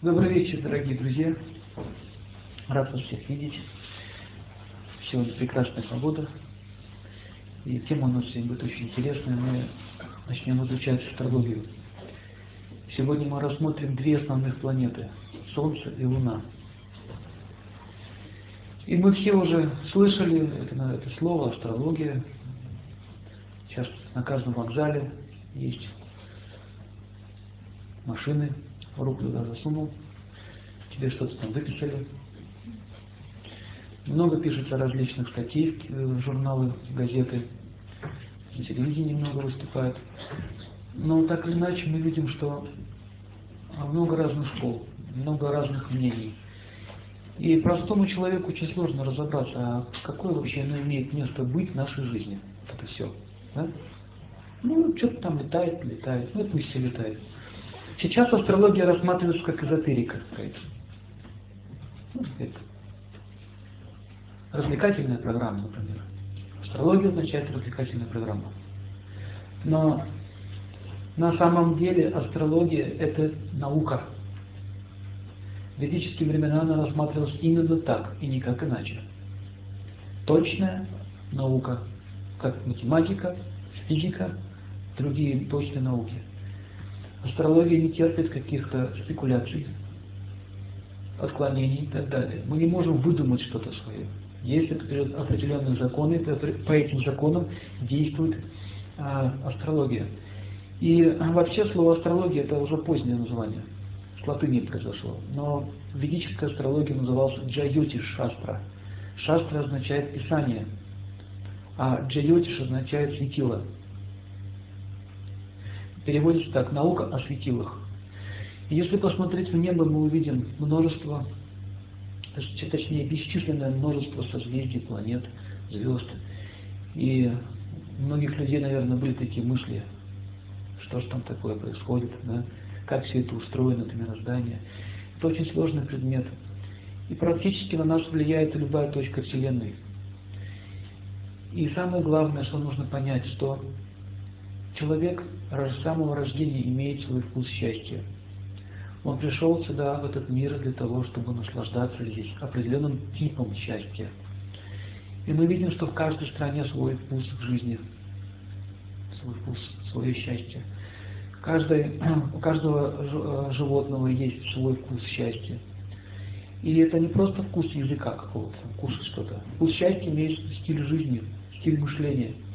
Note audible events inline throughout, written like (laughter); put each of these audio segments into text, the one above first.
Добрый вечер, дорогие друзья. Рад вас всех видеть. Сегодня прекрасная погода. И тема у нас сегодня будет очень интересная. Мы начнем изучать астрологию. Сегодня мы рассмотрим две основных планеты – Солнце и Луна. И мы все уже слышали это, это слово астрология. Сейчас на каждом вокзале есть машины, руку туда засунул, тебе что-то там выписали. Много пишется различных статей в журналы, газеты, на телевидении много выступают. Но так или иначе мы видим, что много разных школ, много разных мнений. И простому человеку очень сложно разобраться, а какое вообще оно имеет место быть в нашей жизни. Это все. Да? Ну, что-то там летает, летает. Ну, это пусть все летает. Сейчас астрология рассматривается как эзотерика какая-то. Развлекательная программа, например. Астрология означает развлекательная программа. Но на самом деле астрология – это наука. В ведические времена она рассматривалась именно так и никак иначе. Точная наука, как математика, физика, другие точные науки. Астрология не терпит каких-то спекуляций, отклонений и так далее. Мы не можем выдумать что-то свое. Есть определенные законы, по этим законам действует а, астрология. И а, вообще слово астрология это уже позднее название, с латыни произошло. Но ведическая астрология называлась Джайотиш Шастра. Шастра означает писание, а Джайотиш означает светило переводится так, наука о светилах. если посмотреть в небо, мы увидим множество, точнее, бесчисленное множество созвездий, планет, звезд. И у многих людей, наверное, были такие мысли, что же там такое происходит, да? как все это устроено, это мироздание. Это очень сложный предмет. И практически на нас влияет любая точка Вселенной. И самое главное, что нужно понять, что Человек с самого рождения имеет свой вкус счастья. Он пришел сюда, в этот мир, для того, чтобы наслаждаться здесь определенным типом счастья. И мы видим, что в каждой стране свой вкус в жизни, свой вкус, свое счастье. Каждый, (clears throat) у каждого животного есть свой вкус счастья. И это не просто вкус языка какого-то, кушать что-то. Вкус счастья имеет стиль жизни, стиль мышления –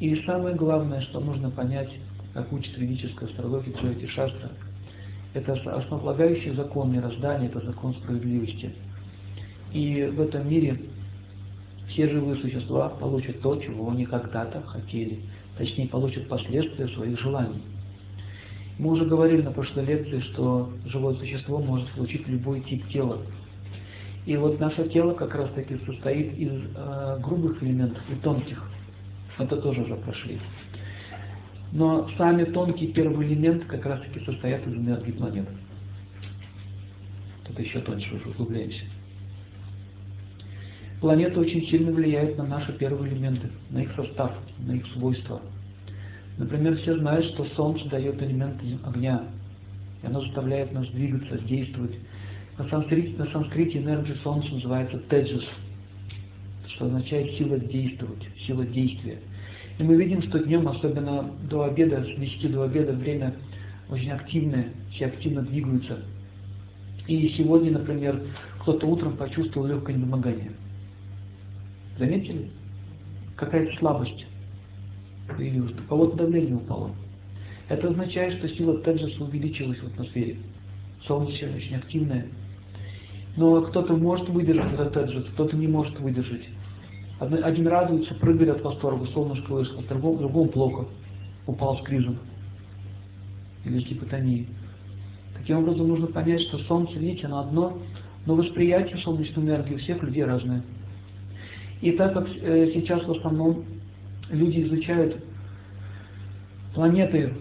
и самое главное, что нужно понять, как учит ведическая астрология Джойти Шастра, это основополагающий закон мироздания, это закон справедливости. И в этом мире все живые существа получат то, чего они когда-то хотели. Точнее, получат последствия своих желаний. Мы уже говорили на прошлой лекции, что живое существо может получить любой тип тела. И вот наше тело как раз таки состоит из э, грубых элементов и тонких это тоже уже прошли. Но сами тонкие первые элементы как раз таки состоят из энергии планет. Тут еще тоньше уже углубляемся. Планеты очень сильно влияют на наши первые элементы, на их состав, на их свойства. Например, все знают, что Солнце дает элемент огня, и оно заставляет нас двигаться, действовать. На санскрите, на санскрите энергия Солнца называется теджас, что означает сила действовать, сила действия. И мы видим, что днем, особенно до обеда, с 10 до обеда, время очень активное, все активно двигаются. И сегодня, например, кто-то утром почувствовал легкое недомогание. Заметили? Какая-то слабость появилась. У кого-то давление упало. Это означает, что сила Теджеса увеличилась в атмосфере. Солнце очень активное. Но кто-то может выдержать этот Теджес, кто-то не может выдержать. Один радуется, прыгает от восторга, солнышко вышло, другому, другому плохо, упал с крижем или гипотонии. Таким образом, нужно понять, что Солнце, видите, оно одно, но восприятие солнечной энергии у всех людей разное. И так как э, сейчас в основном люди изучают планеты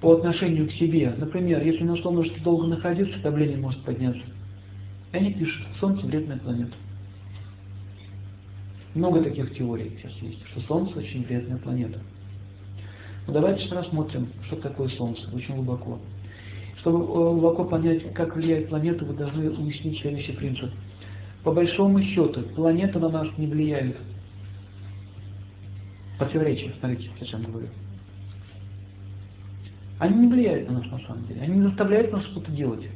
по отношению к себе, например, если на солнышке долго находиться, давление может подняться. Они пишут, Солнце вредная планета. Много таких теорий сейчас есть, что Солнце очень вредная планета. Но давайте же рассмотрим, что такое Солнце, очень глубоко. Чтобы глубоко понять, как влияет планета, вы должны уяснить следующий принцип. По большому счету, планета на нас не влияет. Противоречие, смотрите, о чем говорю. Они не влияют на нас на самом деле. Они не заставляют нас что-то делать.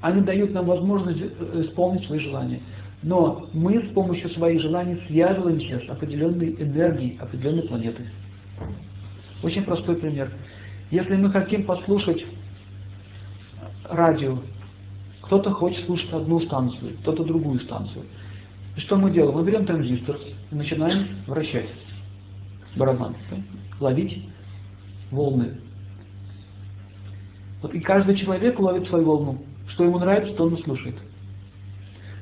Они дают нам возможность э, исполнить свои желания. Но мы с помощью своих желаний связываемся с определенной энергией определенной планеты. Очень простой пример. Если мы хотим послушать радио, кто-то хочет слушать одну станцию, кто-то другую станцию. И что мы делаем? Мы берем транзистор и начинаем вращать барабан, ловить волны. Вот и каждый человек ловит свою волну. Что ему нравится, то он и слушает.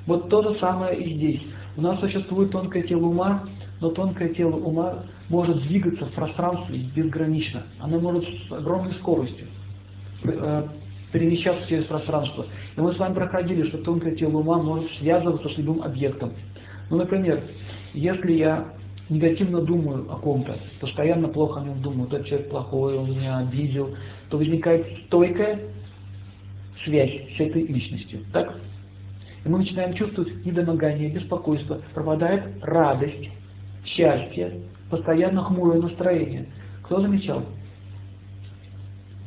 Вот то же самое и здесь. У нас существует тонкое тело ума, но тонкое тело ума может двигаться в пространстве безгранично. Оно может с огромной скоростью э, перемещаться через пространство. И мы с вами проходили, что тонкое тело ума может связываться с любым объектом. Ну, например, если я негативно думаю о ком-то, постоянно плохо о нем думаю, этот человек плохой, он меня обидел, то возникает стойкая связь с этой личностью. Так? И мы начинаем чувствовать недомогание, беспокойство, пропадает радость, счастье, постоянно хмурое настроение. Кто замечал?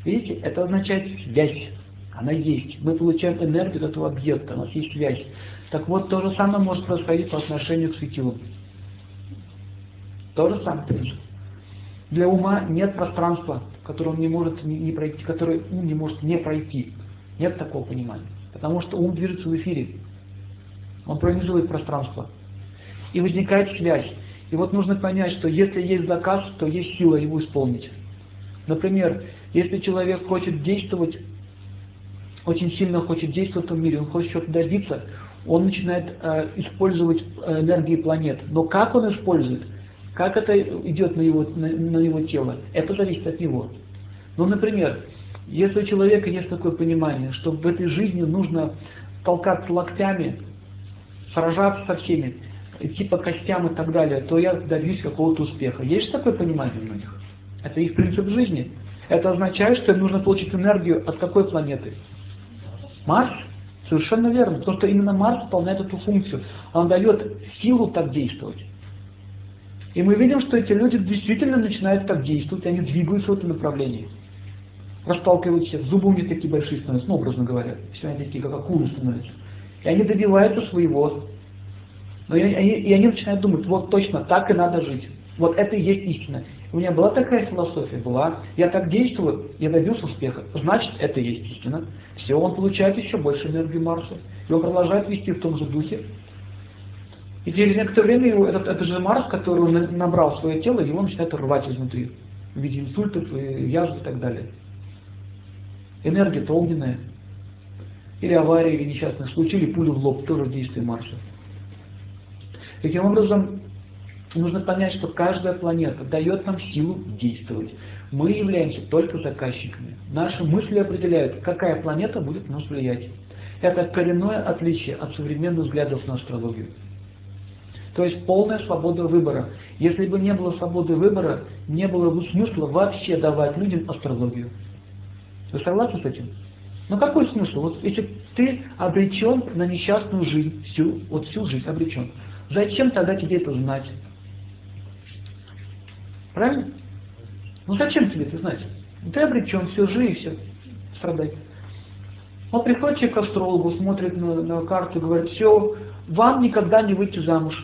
Видите, это означает связь. Она есть. Мы получаем энергию от этого объекта, у нас есть связь. Так вот, то же самое может происходить по отношению к светилу. То же самое принцип. Для ума нет пространства, которое он не может не, пройти, которое ум не может не пройти. Нет такого понимания. Потому что ум движется в эфире. Он пронизывает пространство. И возникает связь. И вот нужно понять, что если есть заказ, то есть сила его исполнить. Например, если человек хочет действовать, очень сильно хочет действовать в этом мире, он хочет что-то добиться, он начинает э, использовать э, энергии планет. Но как он использует? Как это идет на его, на, на его тело? Это зависит от него. Ну, например, если у человека есть такое понимание, что в этой жизни нужно толкаться локтями, сражаться со всеми, идти по костям и так далее, то я добьюсь какого-то успеха. Есть такое понимание у них? Это их принцип жизни. Это означает, что им нужно получить энергию от какой планеты? Марс? Совершенно верно. Потому что именно Марс выполняет эту функцию. Он дает силу так действовать. И мы видим, что эти люди действительно начинают так действовать, они двигаются в этом направлении. Расталкивают всех, зубы у них такие большие становятся, ну, образно говоря. Все они такие, как акулы становятся. И они добиваются своего. Но и они, и они начинают думать, вот точно, так и надо жить. Вот это и есть истина. У меня была такая философия, была. Я так действую, я добился успеха. Значит, это и есть истина. Все, он получает еще больше энергии Марса. И он продолжает вести в том же духе. И через некоторое время его, этот, этот же Марс, который он набрал в свое тело, его начинает рвать изнутри. В виде инсультов, язв и так далее. Энергия-то огненная. Или авария, или несчастный случай, или пуля в лоб, тоже действие Марса. Таким образом, нужно понять, что каждая планета дает нам силу действовать. Мы являемся только заказчиками. Наши мысли определяют, какая планета будет на нас влиять. Это коренное отличие от современных взглядов на астрологию. То есть полная свобода выбора. Если бы не было свободы выбора, не было бы смысла вообще давать людям астрологию. Вы согласны с этим? Ну какой смысл? Вот если ты обречен на несчастную жизнь, всю, вот всю жизнь обречен, зачем тогда тебе это знать? Правильно? Ну зачем тебе это знать? Ты обречен, все, живи, все, страдай. Он приходит человек к астрологу, смотрит на, на карту и говорит, все, вам никогда не выйти замуж.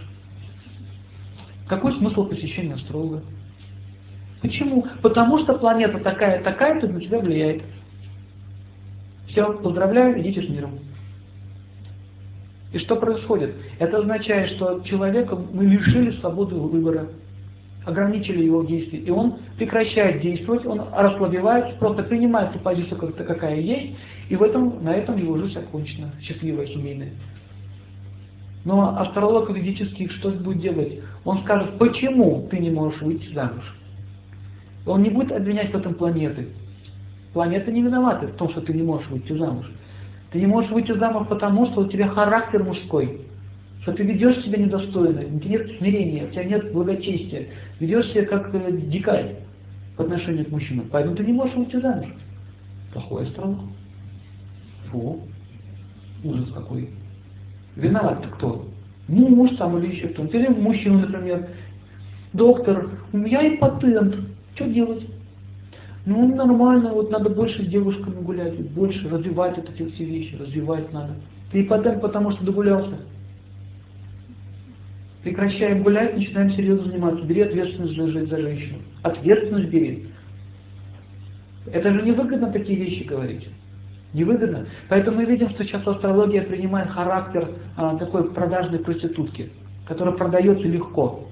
Какой смысл посещения астролога? Почему? Потому что планета такая, такая-то на тебя влияет. Все, поздравляю, идите с миром. И что происходит? Это означает, что человека мы лишили свободы выбора, ограничили его действия, и он прекращает действовать, он расслабевается, просто принимает ту позицию, какая есть, и в этом, на этом его жизнь окончена, счастливая, семейная. Но астролог ведический что будет делать? Он скажет, почему ты не можешь выйти замуж? Он не будет обвинять в этом планеты. Планета не виновата в том, что ты не можешь выйти замуж. Ты не можешь выйти замуж потому, что у тебя характер мужской, что ты ведешь себя недостойно, у тебя нет смирения, у тебя нет благочестия, ведешь себя как э, дикарь по отношению к мужчинам. Поэтому ты не можешь выйти замуж. Плохой астролог. Фу. Ужас какой. Виноват-то кто? Муж там или еще кто-нибудь. Или мужчина, например. Доктор, у меня импотент. Что делать? Ну, нормально, вот надо больше с девушками гулять, больше развивать вот эти все вещи, развивать надо. Ты импотент, потому что догулялся. Прекращаем гулять, начинаем серьезно заниматься. Бери ответственность за, за женщину. Ответственность бери. Это же невыгодно такие вещи говорить. Невыгодно. Поэтому мы видим, что сейчас астрология принимает характер а, такой продажной проститутки, которая продается легко.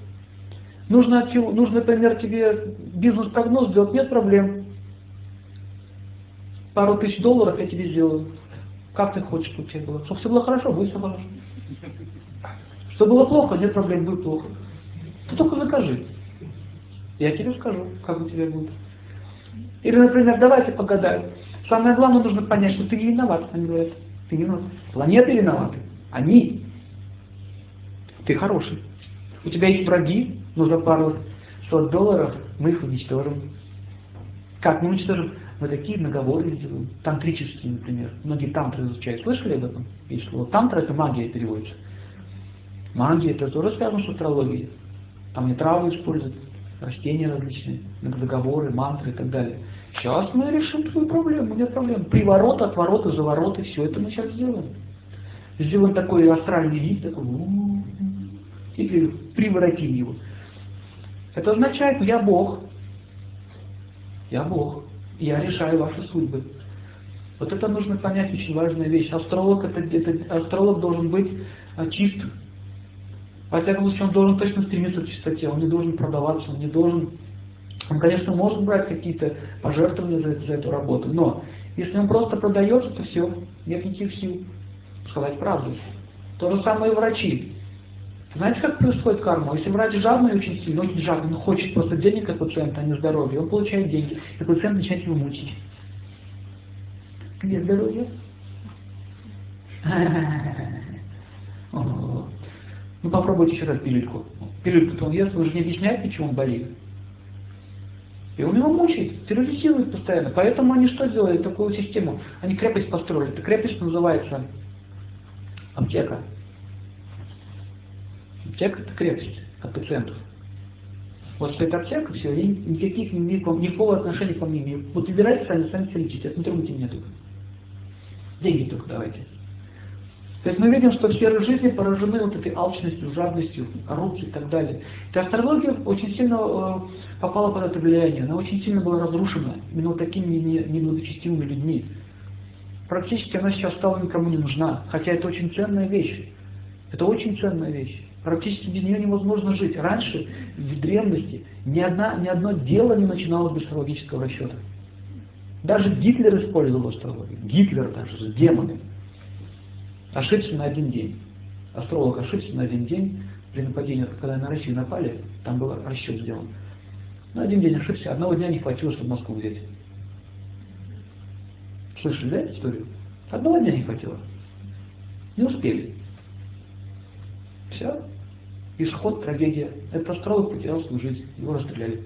Нужно, например, тебе бизнес-прогноз сделать, нет проблем. Пару тысяч долларов я тебе сделаю. Как ты хочешь, чтобы тебе было? Чтобы все было хорошо, будет все хорошо. Что было плохо, нет проблем, будет плохо. Ты только закажи. Я тебе скажу, как у тебя будет. Или, например, давайте погадаем. Самое главное, нужно понять, что ты не виноват, они говорят. Ты не виноват. Планеты виноваты. Они. Ты хороший. У тебя есть враги, нужно пару сот долларов, мы их уничтожим. Как мы уничтожим? Мы такие наговоры. Тантрические, например. Многие тантры изучают. Слышали об этом? Есть слово тантра, это магия переводится. Магия, это тоже связано с астрологией. Там не травы используют, растения различные, договоры, мантры и так далее. Сейчас мы решим твою проблему, нет проблем. Приворот, отворот, завороты, все это мы сейчас сделаем. Сделаем такой астральный вид, такой, или приворотим его. Это означает, я Бог. Я Бог. Я решаю ваши судьбы. Вот это нужно понять, очень важная вещь. Астролог, это, это, астролог должен быть а, чист, во всяком случае, он должен точно стремиться к чистоте, он не должен продаваться, он не должен... Он, конечно, может брать какие-то пожертвования за, за эту работу, но если он просто продается, то все, нет никаких сил сказать правду. То же самое и врачи. Знаете, как происходит карма? Если врач жадный очень сильно, очень жадный, но хочет просто денег от пациента, а не здоровья, он получает деньги, и пациент начинает его мучить. Где здоровье? (laughs) Ну попробуйте еще раз пилюльку. Пилюльку-то он ест, вы же не объясняете, почему он болеет. И он его мучает, терроризирует постоянно. Поэтому они что делают, такую систему? Они крепость построили. Эта крепость называется аптека. Аптека это крепость от пациентов. Вот стоит аптека, все, и никаких, никакого, никакого отношения к вам не имею. Вот выбирайте сами, сами лечите, это не трогайте меня только. Деньги только давайте. То есть мы видим, что сферы жизни поражены вот этой алчностью, жадностью, коррупцией и так далее. И астрология очень сильно э, попала под это влияние, она очень сильно была разрушена именно вот такими неблагочестивыми людьми. Практически она сейчас стала никому не нужна, хотя это очень ценная вещь. Это очень ценная вещь. Практически без нее невозможно жить. Раньше, в древности, ни, одна, ни одно дело не начиналось без астрологического расчета. Даже Гитлер использовал астрологию. Гитлер даже, с демонами ошибся на один день. Астролог ошибся на один день при нападении, когда на Россию напали, там был расчет сделан. На один день ошибся, одного дня не хватило, чтобы Москву взять. Слышали, да, историю? Одного дня не хватило. Не успели. Все. Исход, трагедия. Этот астролог потерял свою жизнь. Его расстреляли.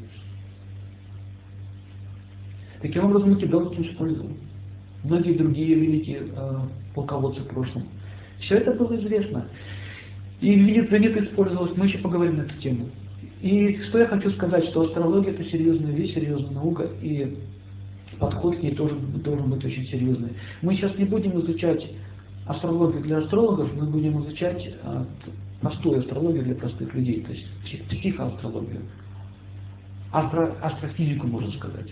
Таким образом, Македонский использовал. Многие другие великие э, полководцы в прошлом все это было известно. И венит использовалось, мы еще поговорим на эту тему. И что я хочу сказать, что астрология это серьезная вещь, серьезная наука, и подход к ней тоже должен быть очень серьезный. Мы сейчас не будем изучать астрологию для астрологов, мы будем изучать а, простую астрологию для простых людей, то есть психоастрологию, астро, астрофизику, можно сказать.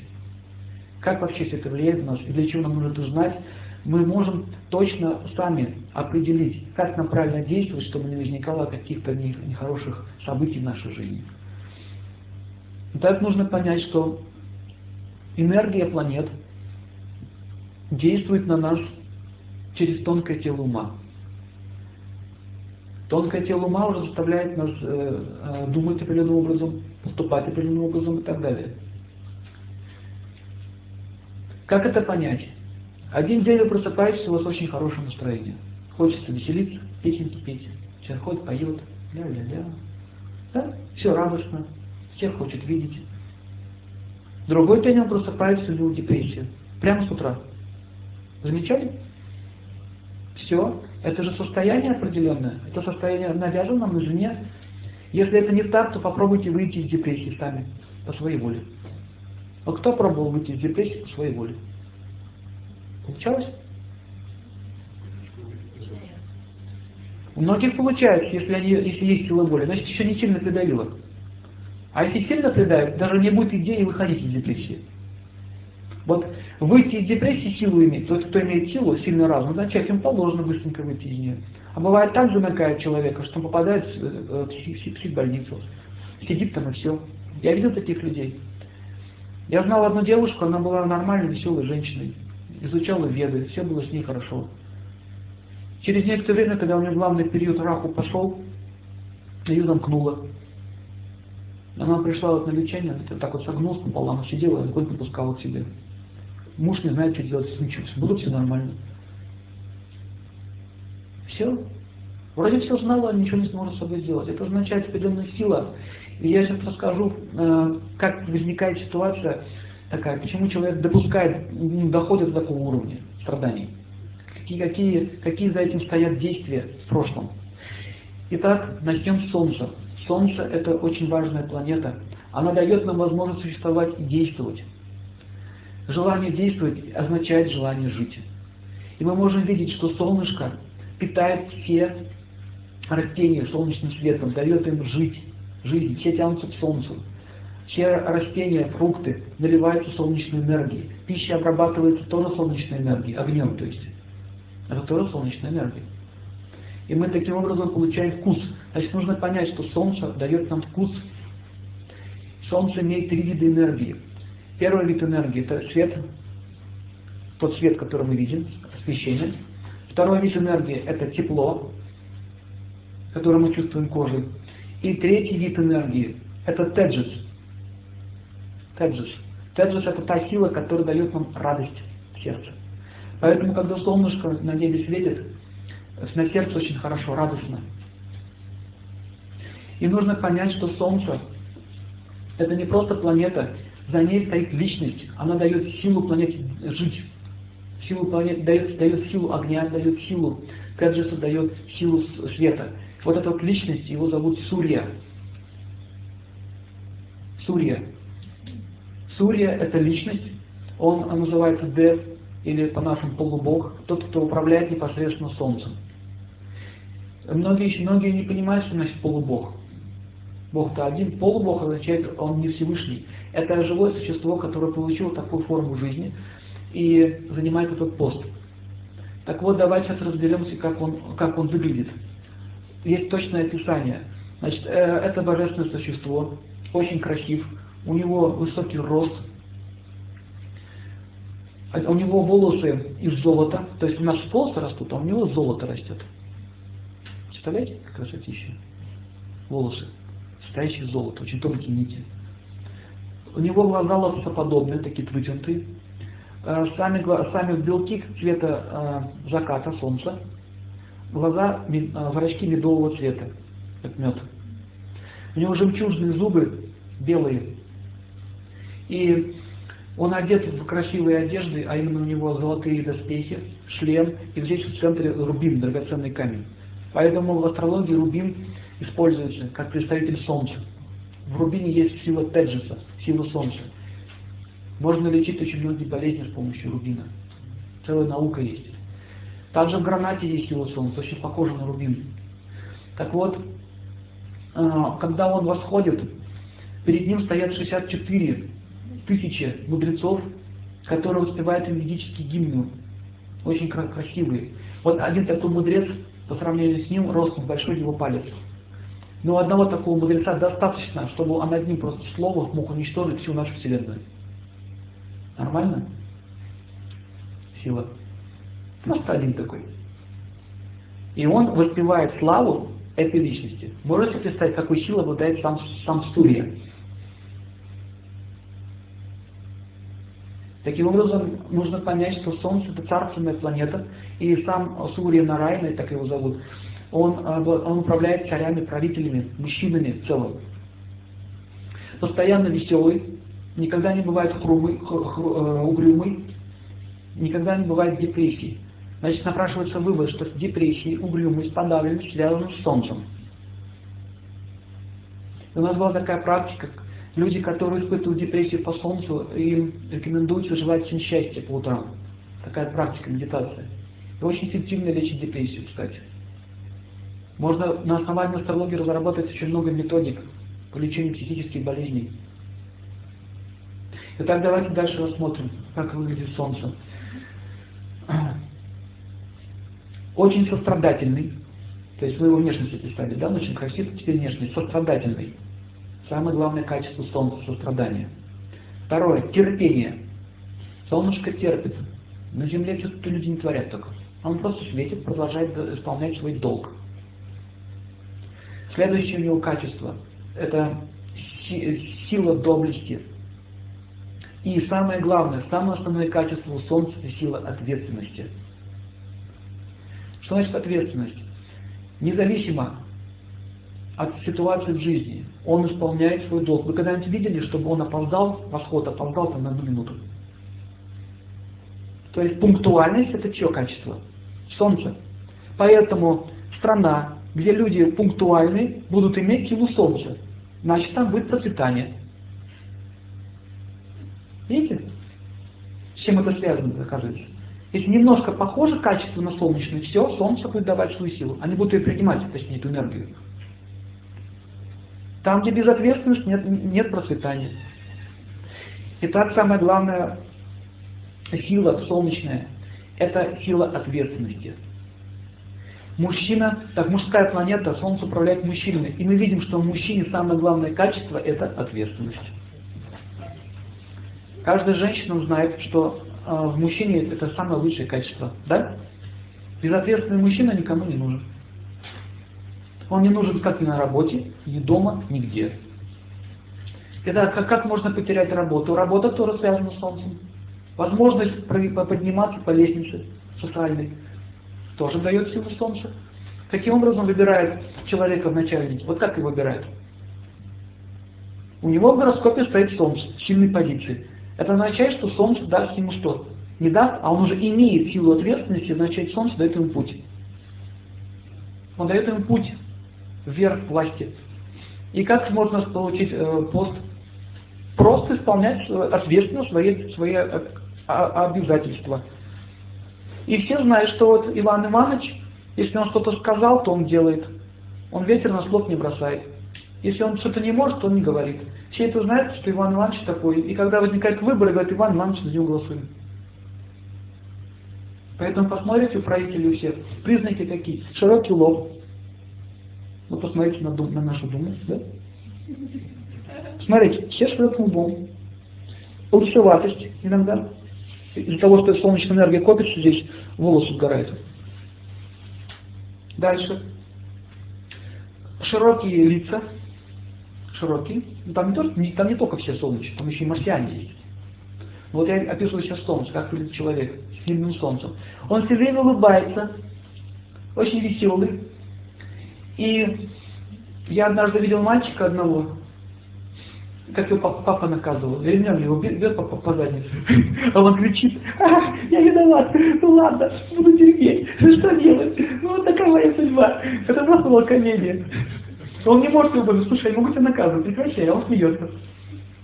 Как вообще все это влияет на нас, и для чего нам нужно это знать, мы можем точно сами определить, как нам правильно действовать, чтобы не возникало каких-то нехороших событий в нашей жизни. Так нужно понять, что энергия планет действует на нас через тонкое тело ума. Тонкое тело ума уже заставляет нас э, э, думать определенным образом, поступать определенным образом и так далее. Как это понять? Один день вы просыпаетесь, у вас очень хорошее настроение. Хочется веселиться, песенки петь. Человек ходит, поет, ля-ля-ля. Да? Все радостно, всех хочет видеть. Другой день он просыпается, у него депрессия. Прямо с утра. Замечали? Все. Это же состояние определенное. Это состояние навязано нам извне. Если это не так, то попробуйте выйти из депрессии сами, по своей воле. А кто пробовал выйти из депрессии по своей воле? Получалось? У многих получается, если, они, если есть сила воли, значит еще не сильно придавило. А если сильно придавит, даже не будет идеи выходить из депрессии. Вот выйти из депрессии силу иметь, тот, кто имеет силу, сильный разум, значит, им положено быстренько выйти из нее. А бывает так замыкает человека, что он попадает в психбольницу, сидит там и все. Я видел таких людей. Я знал одну девушку, она была нормальной, веселой женщиной, изучала веды, все было с ней хорошо. Через некоторое время, когда у нее главный период раху пошел, ее замкнуло. Она пришла вот на лечение, так вот согнулась пополам, сидела, огонь не пускала к себе. Муж не знает, что делать с ничем. Было все нормально. Все. Вроде все знала, ничего не сможет с собой сделать. Это означает определенная сила. И я сейчас расскажу, э, как возникает ситуация такая, почему человек допускает, доходит до такого уровня страданий какие, какие, какие за этим стоят действия в прошлом. Итак, начнем с Солнца. Солнце – это очень важная планета. Она дает нам возможность существовать и действовать. Желание действовать означает желание жить. И мы можем видеть, что солнышко питает все растения солнечным светом, дает им жить, жизнь, все тянутся к солнцу. Все растения, фрукты наливаются солнечной энергией. Пища обрабатывается тоже солнечной энергией, огнем, то есть. Это тоже солнечная энергия. И мы таким образом получаем вкус. Значит, нужно понять, что Солнце дает нам вкус. Солнце имеет три вида энергии. Первый вид энергии – это свет, тот свет, который мы видим, освещение. Второй вид энергии – это тепло, которое мы чувствуем кожей. И третий вид энергии – это теджис. Теджис. Теджис – это та сила, которая дает нам радость в сердце. Поэтому, когда солнышко на небе светит, на сердце очень хорошо, радостно. И нужно понять, что Солнце – это не просто планета, за ней стоит личность. Она дает силу планете жить. Силу планеты дает, дает силу огня, дает силу Кеджиса, дает силу света. Вот эта вот личность, его зовут Сурья. Сурья. Сурья – это личность, он, он называется Дев, или по-нашему полубог, тот, кто управляет непосредственно Солнцем. Многие, многие не понимают, что значит полубог. Бог-то один, полубог означает, он не Всевышний. Это живое существо, которое получило такую форму жизни и занимает этот пост. Так вот, давайте сейчас разберемся, как он, как он выглядит. Есть точное описание. Значит, э, это божественное существо, очень красив, у него высокий рост, а у него волосы из золота, то есть у нас волосы растут, а у него золото растет. Представляете, как красотища? Волосы, состоящие из золота, очень тонкие нити. У него глаза лососоподобные, такие вытянутые. Э, сами, сами белки цвета э, заката, солнца. Глаза, э, зрачки медового цвета, как мед. У него жемчужные зубы белые. И он одет в красивые одежды, а именно у него золотые доспехи, шлем, и здесь в центре рубин, драгоценный камень. Поэтому в астрологии рубин используется как представитель Солнца. В рубине есть сила Теджиса, сила Солнца. Можно лечить очень многие болезни с помощью рубина. Целая наука есть. Также в гранате есть сила Солнца, очень похожа на рубин. Так вот, а, когда он восходит, перед ним стоят 64 тысячи мудрецов, которые воспевают ведические гимны, очень красивые. Вот один такой мудрец, по сравнению с ним, ростом большой его палец. Но одного такого мудреца достаточно, чтобы он одним просто словом мог уничтожить всю нашу Вселенную. Нормально? Сила. Просто один такой. И он воспевает славу этой личности. Можете представить, какой силой обладает сам, сам Сурья? Таким образом, нужно понять, что Солнце это царственная планета, и сам Сурья Нарайна, так его зовут, он, он управляет царями, правителями, мужчинами в целом. Постоянно веселый, никогда не бывает хрумый, хр, хр, э, угрюмый, никогда не бывает депрессии. Значит, напрашивается вывод, что депрессии, угрюмость, подавленность связаны с Солнцем. И у нас была такая практика, люди, которые испытывают депрессию по Солнцу, им рекомендуется желать всем счастья по утрам. Такая практика, медитация. И очень эффективно лечит депрессию, кстати. Можно на основании астрологии разработать очень много методик по лечению психических болезней. Итак, давайте дальше рассмотрим, как выглядит Солнце. (clears throat) Очень сострадательный, то есть вы его внешность представили, да, он очень красивый, теперь внешность, сострадательный. Самое главное качество Солнца – сострадание. Второе – терпение. Солнышко терпит. На Земле что-то люди не творят только. Он просто светит, продолжает исполнять свой долг. Следующее у него качество – это сила доблести. И самое главное, самое основное качество у Солнца – это сила ответственности. Что значит ответственность? Независимо от ситуации в жизни, он исполняет свой долг. Вы когда-нибудь видели, чтобы он опоздал, восход опоздал там на одну минуту? То есть пунктуальность это чье качество? Солнце. Поэтому страна, где люди пунктуальны, будут иметь силу Солнца. Значит, там будет процветание. Видите? С чем это связано, оказывается? Если немножко похоже качество на солнечное, все, Солнце будет давать свою силу. Они будут ее принимать, точнее, эту энергию. Там, где безответственность, нет, нет процветания. Итак, самая главная сила солнечная – это сила ответственности. Мужчина, так мужская планета, Солнце управляет мужчиной. И мы видим, что в мужчине самое главное качество – это ответственность. Каждая женщина знает, что э, в мужчине это самое лучшее качество. Да? Безответственный мужчина никому не нужен. Он не нужен как ни на работе, ни дома, нигде. Итак, как, как можно потерять работу? Работа тоже связана с Солнцем. Возможность подниматься по лестнице социальной тоже дает силу Солнца. Каким образом выбирает человека в начальнике? Вот как его выбирает? У него в гороскопе стоит Солнце в сильной позиции. Это означает, что Солнце даст ему что? Не даст, а он уже имеет силу ответственности, означает Солнце дает ему путь. Он дает ему путь вверх власти. И как можно получить э, пост? Просто исполнять ответственно свои, свои э, обязательства. И все знают, что вот Иван Иванович, если он что-то сказал, то он делает. Он ветер на слов не бросает. Если он что-то не может, то он не говорит. Все это знают, что Иван Иванович такой. И когда возникают выборы, говорят, Иван Иванович, за него голосуем. Поэтому посмотрите у правителей у всех. Признаки какие? Широкий лоб, вы посмотрите на, дум, на нашу Думу, да? Смотрите, все широким лбом. Лысоватость иногда. Из-за того, что солнечная энергия копится здесь, волосы сгорают. Дальше. Широкие лица. Широкие. Ну, там не, только, там не только все солнечные, там еще и марсиане есть. Вот я описываю сейчас солнце, как выглядит человек с сильным солнцем. Он все время улыбается, очень веселый, и я однажды видел мальчика одного, как его папа, наказывал, ремнем его бьет по, по, по заднице. А он кричит, а, я виноват, ну ладно, буду терпеть, что делать, ну вот такая моя судьба. Это просто была комедия. Он не может его говорить, слушай, я могу тебя наказывать, прекращай, а он смеется.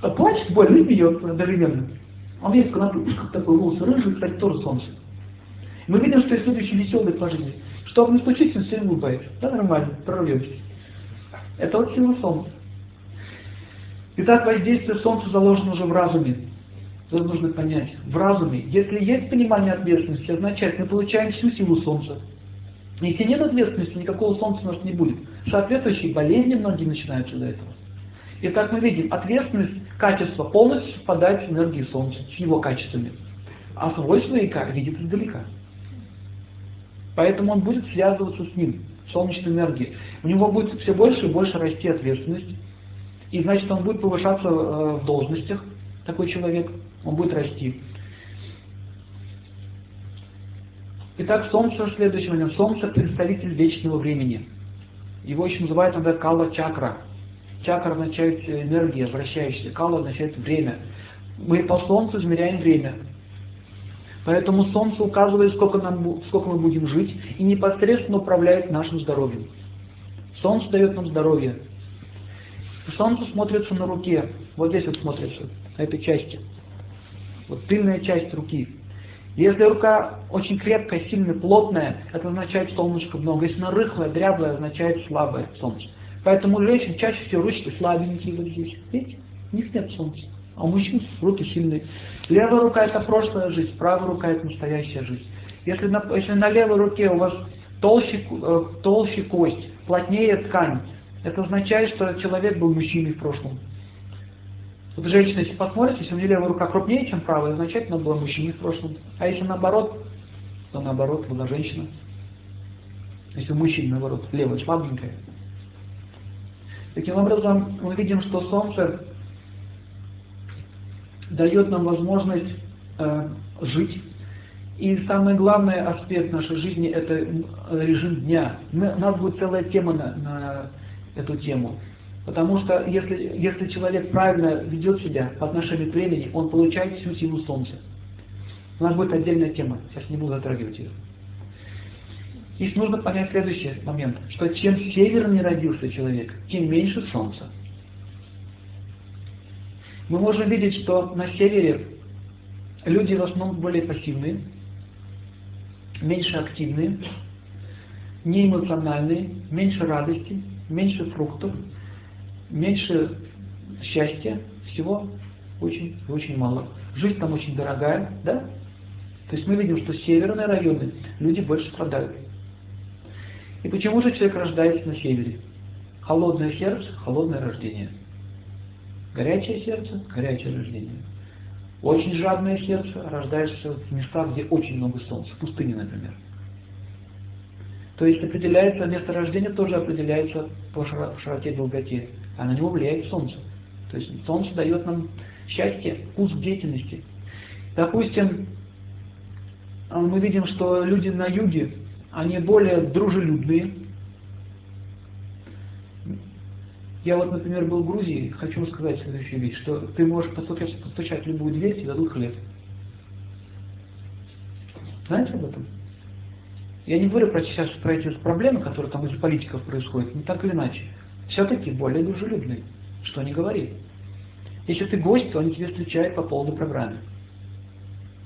А плачет больно и смеется одновременно. Он весь конопушка, такой волос рыжий, кстати, тоже солнце. Мы видим, что люди очень веселые по жизни. Что бы ни случилось, он все время улыбается. Да, нормально, прорвемся. Это вот сила Солнца. Итак, воздействие Солнца заложено уже в разуме. Это нужно понять. В разуме. Если есть понимание ответственности, означает, мы получаем всю силу Солнца. Если нет ответственности, никакого Солнца у нас не будет. Соответствующие болезни многие начинаются из-за этого. Итак, мы видим, ответственность, качество полностью совпадает с энергией Солнца, с его качествами. А свойства как видит издалека. Поэтому он будет связываться с ним, солнечной энергией. У него будет все больше и больше расти ответственность. И значит, он будет повышаться э, в должностях, такой человек, он будет расти. Итак, Солнце, следующий момент. Солнце – представитель вечного времени. Его еще называют иногда кала-чакра. Чакра означает энергия, вращающаяся. Кала означает время. Мы по Солнцу измеряем время. Поэтому Солнце указывает, сколько, нам, сколько мы будем жить, и непосредственно управляет нашим здоровьем. Солнце дает нам здоровье. Солнце смотрится на руке. Вот здесь вот смотрится, на этой части. Вот тыльная часть руки. Если рука очень крепкая, сильная, плотная, это означает солнышко много. Если она рыхлая, дряблая, означает слабое солнце. Поэтому у женщин чаще всего ручки слабенькие вот здесь. Видите? У них нет солнца. А у мужчин руки сильные. Левая рука это прошлая жизнь, правая рука это настоящая жизнь. Если на, если на левой руке у вас толще, э, толще кость, плотнее ткань, это означает, что человек был мужчиной в прошлом. Вот женщина, если посмотрите, если у нее левая рука крупнее, чем правая, означает, она была мужчиной в прошлом. А если наоборот, то наоборот, была женщина. Если у мужчин, наоборот, левая слабенькая. Таким образом, мы видим, что Солнце дает нам возможность э, жить. И самый главный аспект нашей жизни – это режим дня. Мы, у нас будет целая тема на, на эту тему. Потому что если, если человек правильно ведет себя по отношению к времени, он получает всю силу Солнца. У нас будет отдельная тема, сейчас не буду затрагивать ее. Здесь нужно понять следующий момент, что чем севернее родился человек, тем меньше Солнца. Мы можем видеть, что на севере люди в основном более пассивные, меньше активные, неэмоциональные, меньше радости, меньше фруктов, меньше счастья, всего очень очень мало. Жизнь там очень дорогая, да? То есть мы видим, что северные районы люди больше страдают. И почему же человек рождается на севере? Холодное сердце, холодное рождение. Горячее сердце, горячее рождение. Очень жадное сердце рождаешься в местах, где очень много солнца, в пустыне, например. То есть определяется место рождения тоже определяется по широте и долготе, а на него влияет солнце. То есть солнце дает нам счастье, вкус деятельности. Допустим, мы видим, что люди на юге, они более дружелюбные, Я вот, например, был в Грузии, хочу сказать следующую вещь, что ты можешь постучать, постучать любую дверь, тебе дадут хлеб. Знаете об этом? Я не говорю про сейчас про эти проблемы, которые там из политиков происходят, не так или иначе. Все-таки более дружелюбные, что не говори. Если ты гость, то они тебя встречают по полной программе.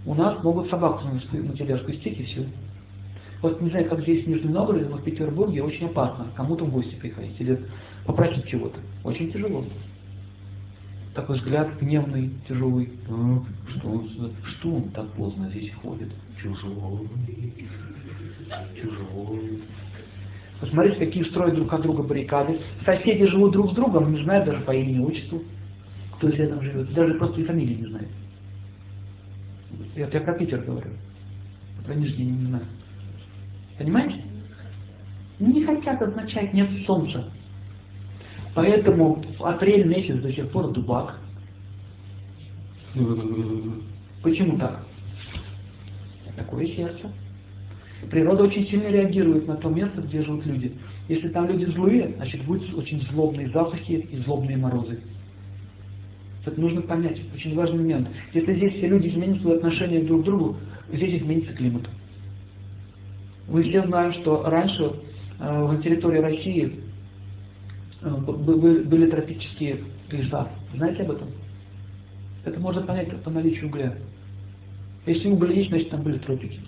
У нас могут собаку на спустить и все. Вот не знаю, как здесь в Нижнем Новгороде, но в Петербурге очень опасно кому-то в гости приходить или попросить чего-то. Очень тяжело. Такой взгляд гневный, тяжелый. А, что, он, что он так поздно здесь ходит? Чужой. Чужой. Посмотрите, какие строят друг от друга баррикады. Соседи живут друг с другом, не знают даже по имени отчеству, кто рядом живет. Даже просто и фамилии не знает. Это я про Питер говорю. Про Нижний не знаю. Понимаете? Не хотят означать нет солнца. Поэтому апрель месяц до сих пор дубак. (laughs) Почему так? Такое сердце. Природа очень сильно реагирует на то место, где живут люди. Если там люди злые, значит будут очень злобные запахи и злобные морозы. Это нужно понять, очень важный момент. Если здесь все люди изменят свои отношения друг к другу, здесь изменится климат. Мы все знаем, что раньше э, на территории России э, были тропические леса. Знаете об этом? Это можно понять по наличию угля. Если уголь есть, значит там были тропики.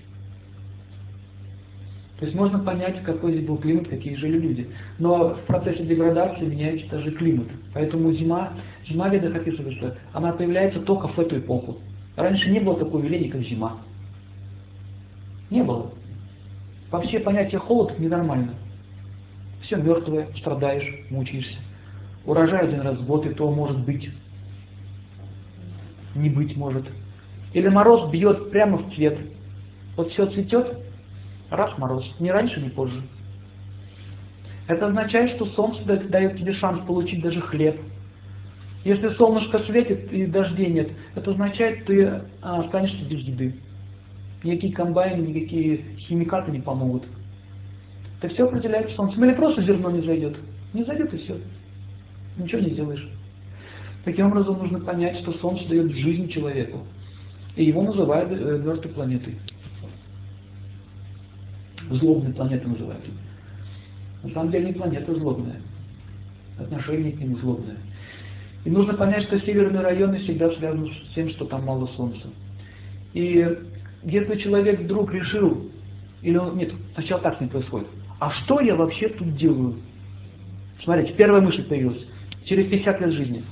То есть можно понять, какой здесь был климат, какие жили люди. Но в процессе деградации меняется даже климат. Поэтому зима, зима в ведах описывает, что она появляется только в эту эпоху. Раньше не было такого явления, как зима. Не было. Вообще понятие холод ненормально. Все мертвое, страдаешь, мучаешься. Урожай один раз в год, и то может быть. Не быть может. Или мороз бьет прямо в цвет. Вот все цветет, раз мороз. Ни раньше, ни позже. Это означает, что солнце дает тебе шанс получить даже хлеб. Если солнышко светит и дождей нет, это означает, ты а, останешься без еды. Никакие комбайны, никакие химикаты не помогут. Это все определяет солнце. Или просто зерно не зайдет. Не зайдет и все. Ничего не сделаешь. Таким образом нужно понять, что солнце дает жизнь человеку. И его называют э, мертвой планетой. Злобной планетой называют. На самом деле не планета злобная. Отношение к нему злобное. И нужно понять, что северные районы всегда связаны с тем, что там мало солнца. И если человек вдруг решил, или он, нет, сначала так ним происходит, а что я вообще тут делаю? Смотрите, первая мысль появилась. Через 50 лет жизни.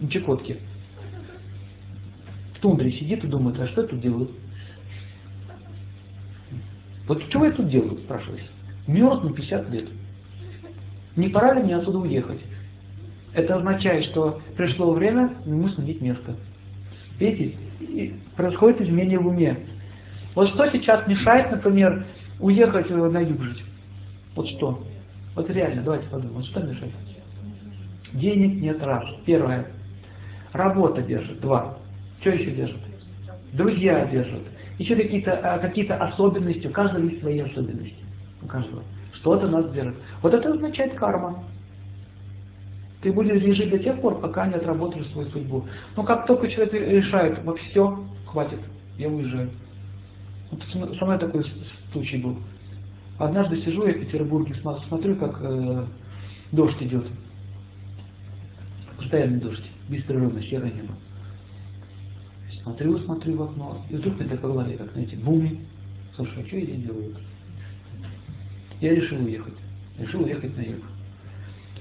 В Чекотке. В тундре сидит и думает, а что я тут делаю? Вот что я тут делаю, спрашивается. Мертв на 50 лет. Не пора ли мне отсюда уехать? Это означает, что пришло время ему сменить место. Видите, происходит изменение в уме. Вот что сейчас мешает, например, уехать на юг жить? Вот что? Вот реально, давайте подумаем, что мешает? Денег нет, раз. Первое. Работа держит, два. Что еще держит? Друзья держат. Еще какие-то а, какие особенности, у каждого есть свои особенности. У каждого. Что-то нас держит. Вот это означает карма. Ты будешь жить до тех пор, пока не отработаешь свою судьбу. Но как только человек решает, вот все, хватит, я уезжаю. Вот со мной такой случай был. Однажды сижу я в Петербурге, смотрю, как э, дождь идет. Постоянный дождь, беспрерывно, серое небо. Смотрю, смотрю в окно, и вдруг мне так по голове, как, знаете, буми. Слушай, а что я здесь делаю? Я решил уехать. Решил уехать на юг.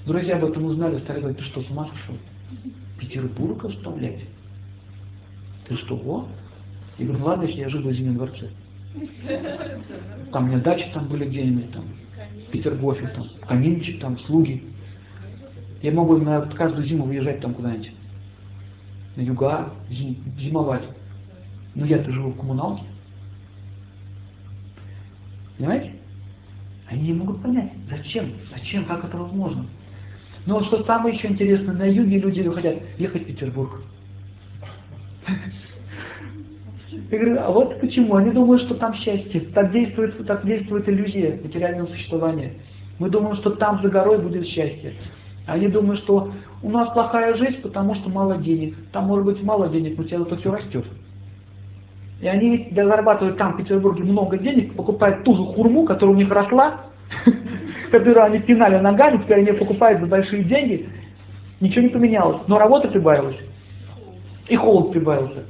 Друзья об этом узнали, стали говорить, ты что, с ума сошел? Петербург оставлять? Ты что, о? Я говорю, ладно, если я живу в Зимнем дворце. Там у меня дачи там были где-нибудь, там, Петергофе, там, каминчик, там, слуги. Я могу на каждую зиму выезжать там куда-нибудь. На юга, зимовать. Но я-то живу в коммуналке. Понимаете? Они не могут понять, зачем, зачем, как это возможно. Но что самое еще интересное, на юге люди хотят ехать в Петербург. Я говорю, а вот почему? Они думают, что там счастье. Так действует, так действует иллюзия материального существования. Мы думаем, что там за горой будет счастье. Они думают, что у нас плохая жизнь, потому что мало денег. Там может быть мало денег, но у тебя зато все растет. И они зарабатывают там, в Петербурге, много денег, покупают ту же хурму, которая у них росла, (laughs) которую они пинали ногами, теперь они покупают за большие деньги, ничего не поменялось, но работа прибавилась, и холод прибавился.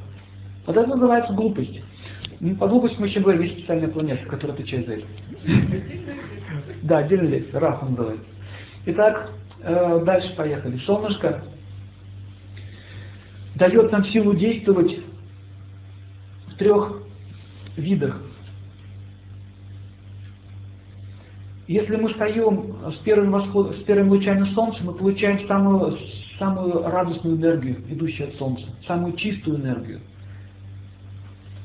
Вот это называется глупость. Ну, по глупости мы еще говорим, есть специальная планета, которая отвечает за это. (laughs) Да, отдельная лекция, Рафа называется. Итак, э, дальше поехали. Солнышко дает нам силу действовать в трех видах Если мы встаем с первым, восход, с первым лучами солнца, мы получаем самую, самую радостную энергию, идущую от солнца, самую чистую энергию.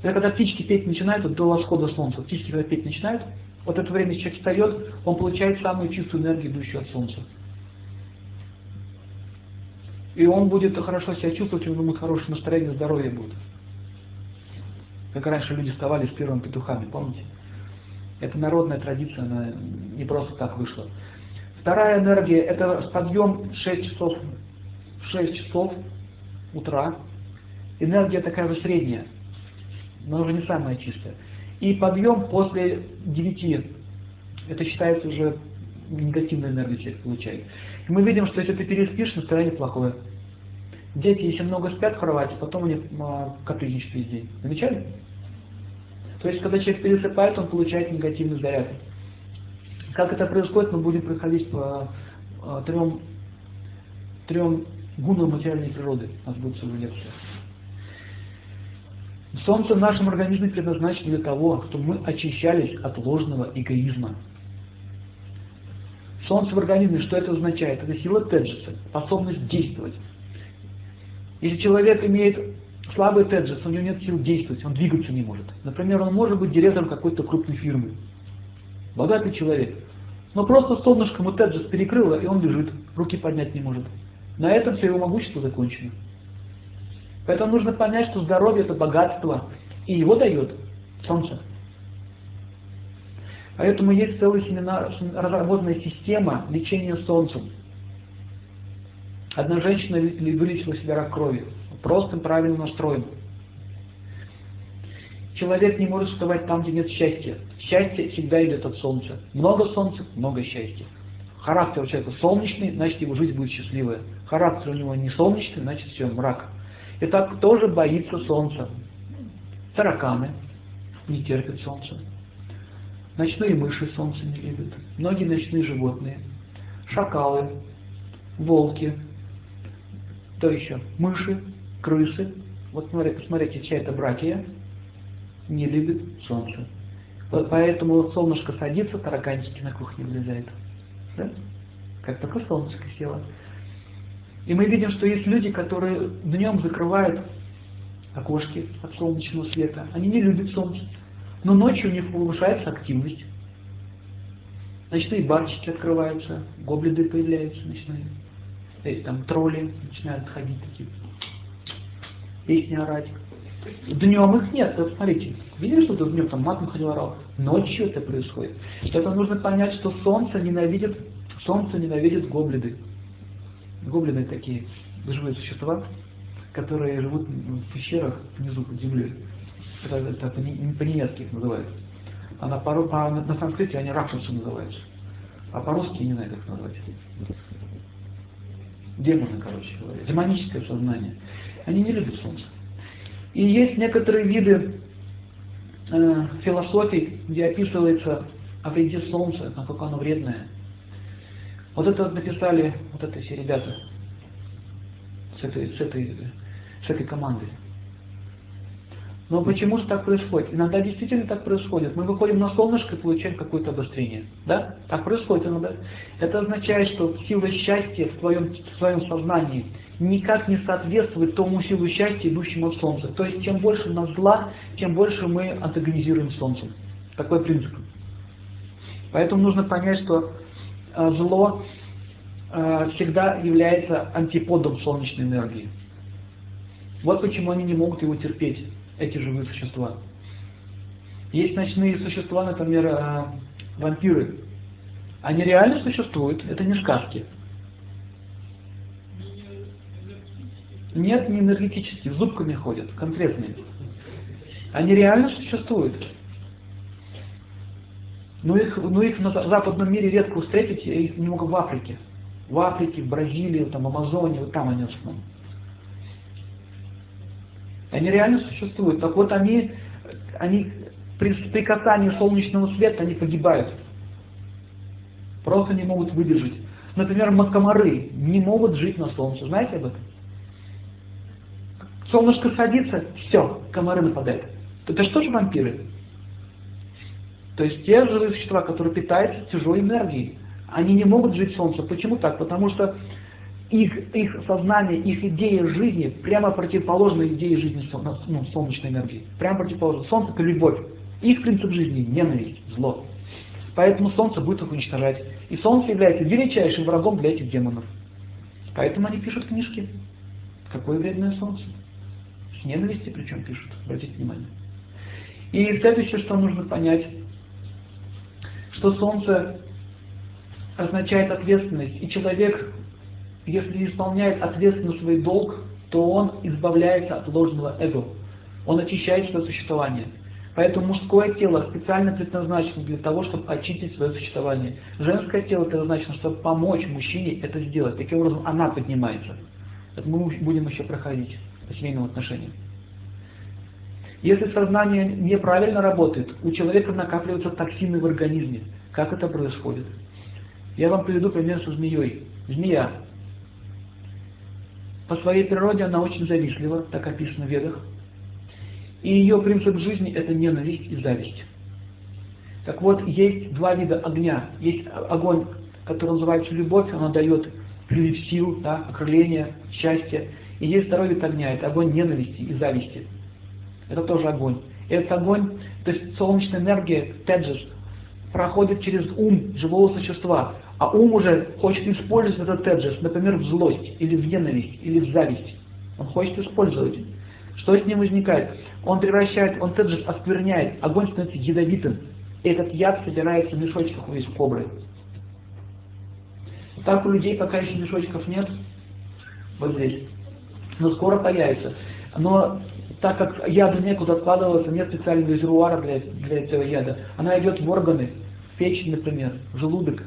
Это когда птички петь начинают, вот до восхода солнца, птички когда петь начинают, вот это время человек встает, он получает самую чистую энергию, идущую от солнца. И он будет хорошо себя чувствовать, у него будет хорошее настроение, здоровье будет. Как раньше люди вставали с первыми петухами, помните? Это народная традиция, она не просто так вышла. Вторая энергия – это подъем 6 часов, 6 часов утра. Энергия такая же средняя, но уже не самая чистая. И подъем после 9. Это считается уже негативная энергия человек получает. И мы видим, что если ты переспишь, настроение плохое. Дети, если много спят в кровати, потом они а, капризничают весь день. Замечали? То есть, когда человек пересыпает, он получает негативный заряд. Как это происходит, мы будем проходить по э, трем, трем гунам материальной природы. У нас будет целая лекция. Солнце в нашем организме предназначено для того, чтобы мы очищались от ложного эгоизма. Солнце в организме, что это означает? Это сила Теджиса, способность действовать. Если человек имеет слабый теджес, у него нет сил действовать, он двигаться не может. Например, он может быть директором какой-то крупной фирмы. Богатый человек. Но просто солнышком ему теджес перекрыло, и он лежит, руки поднять не может. На этом все его могущество закончено. Поэтому нужно понять, что здоровье это богатство, и его дает солнце. Поэтому есть целая семинар, разработанная система лечения солнцем. Одна женщина вылечила себе рак крови простым, правильным настроем. Человек не может вставать там, где нет счастья. Счастье всегда идет от солнца. Много солнца, много счастья. Характер у человека солнечный, значит его жизнь будет счастливая. Характер у него не солнечный, значит все, мрак. И так тоже боится солнца. Тараканы не терпят солнца. Ночные мыши солнце не любят. Многие ночные животные. Шакалы, волки, кто еще? Мыши, крысы. Вот посмотрите, чья это братья не любит солнце. Вот поэтому солнышко садится, тараканчики на кухне влезают. Да? Как только солнышко село. И мы видим, что есть люди, которые днем закрывают окошки от солнечного света. Они не любят солнце. Но ночью у них повышается активность. Ночные барчики открываются, гоблины появляются ночные. Эти там тролли начинают ходить такие, песни орать. Днем их нет, вот смотрите, видели, что днем там матом ходил орал? Ночью это происходит. Это нужно понять, что солнце ненавидит, солнце ненавидит гоблины. Гоблины такие живые существа, которые живут в пещерах внизу под землей. Это, это по-немецки их называют. А на, по, по, на санскрите они ракшасы называются. А по-русски не знаю, как назвать. Демоны, короче говоря. Демоническое сознание. Они не любят солнце. И есть некоторые виды э, философий, где описывается о вреде солнца, насколько оно вредное. Вот это вот написали вот это все ребята с этой, с этой, с этой командой. Но почему же так происходит? Иногда действительно так происходит. Мы выходим на солнышко и получаем какое-то обострение. Да? Так происходит иногда. Это означает, что сила счастья в твоем, в твоем сознании никак не соответствует тому силу счастья, идущему от Солнца. То есть, чем больше у нас зла, тем больше мы антагонизируем Солнце. Такой принцип. Поэтому нужно понять, что э, зло э, всегда является антиподом солнечной энергии. Вот почему они не могут его терпеть, эти живые существа. Есть ночные существа, например, э, вампиры. Они реально существуют, это не сказки. Нет, не энергетические, зубками ходят, конкретные. Они реально существуют. Но их, но их на западном мире редко встретить, их немного в Африке. В Африке, в Бразилии, там, Амазонии, вот там они в основном. Они реально существуют. Так вот они, они при, при касании солнечного света они погибают. Просто не могут выдержать. Например, комары не могут жить на солнце. Знаете об этом? Солнышко садится, все, комары нападают. Это что же вампиры? То есть те живые существа, которые питаются тяжелой энергией, они не могут жить солнце. Почему так? Потому что их, их сознание, их идея жизни прямо противоположна идее жизни ну, солнечной энергии. Прямо противоположна. Солнце это любовь. Их принцип жизни ненависть, зло. Поэтому солнце будет их уничтожать. И солнце является величайшим врагом для этих демонов. Поэтому они пишут книжки. Какое вредное солнце. С ненависти причем пишут. Обратите внимание. И следующее, что нужно понять, что солнце означает ответственность. И человек если исполняет ответственно свой долг, то он избавляется от ложного эго. Он очищает свое существование. Поэтому мужское тело специально предназначено для того, чтобы очистить свое существование. Женское тело предназначено, чтобы помочь мужчине это сделать. Таким образом, она поднимается. Это мы будем еще проходить по семейным отношениям. Если сознание неправильно работает, у человека накапливаются токсины в организме. Как это происходит? Я вам приведу пример со змеей. Змея по своей природе она очень завистлива, так описано в ведах. И ее принцип жизни – это ненависть и зависть. Так вот, есть два вида огня. Есть огонь, который называется любовь, она дает прилив сил, да, окрыление, счастье. И есть второй вид огня, это огонь ненависти и зависти. Это тоже огонь. Этот огонь, то есть солнечная энергия, теджес, проходит через ум живого существа а ум уже хочет использовать этот теджес, например, в злость, или в ненависть, или в зависть. Он хочет использовать. Что с ним возникает? Он превращает, он теджес оскверняет, огонь становится ядовитым. И этот яд собирается в мешочках у есть кобры. Так у людей пока еще мешочков нет. Вот здесь. Но скоро появится. Но так как яду некуда откладываться, нет специального резервуара для, для этого яда, она идет в органы, в печень, например, в желудок,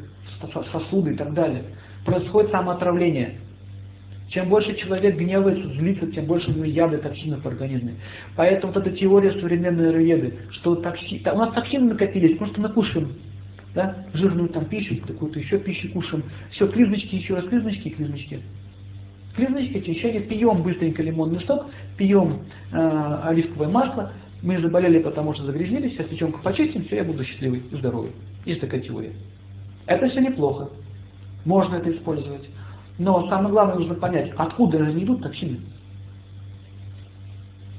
сосуды и так далее. Происходит самоотравление. Чем больше человек гневается, злится, тем больше у него яда, токсинов в организме. Поэтому вот эта теория современной аюрведы, что токси... у нас токсины накопились, потому что мы кушаем да, жирную там пищу, какую-то еще пищу кушаем. Все, клизмочки, еще раз клизмочки, клизмочки. Клизмочки, течение, пьем быстренько лимонный сок, пьем э, оливковое масло. Мы заболели, потому что загрязнились, сейчас печенку почистим, все, я буду счастливый и здоровый. Есть такая теория. Это все неплохо. Можно это использовать. Но самое главное нужно понять, откуда они идут токсины.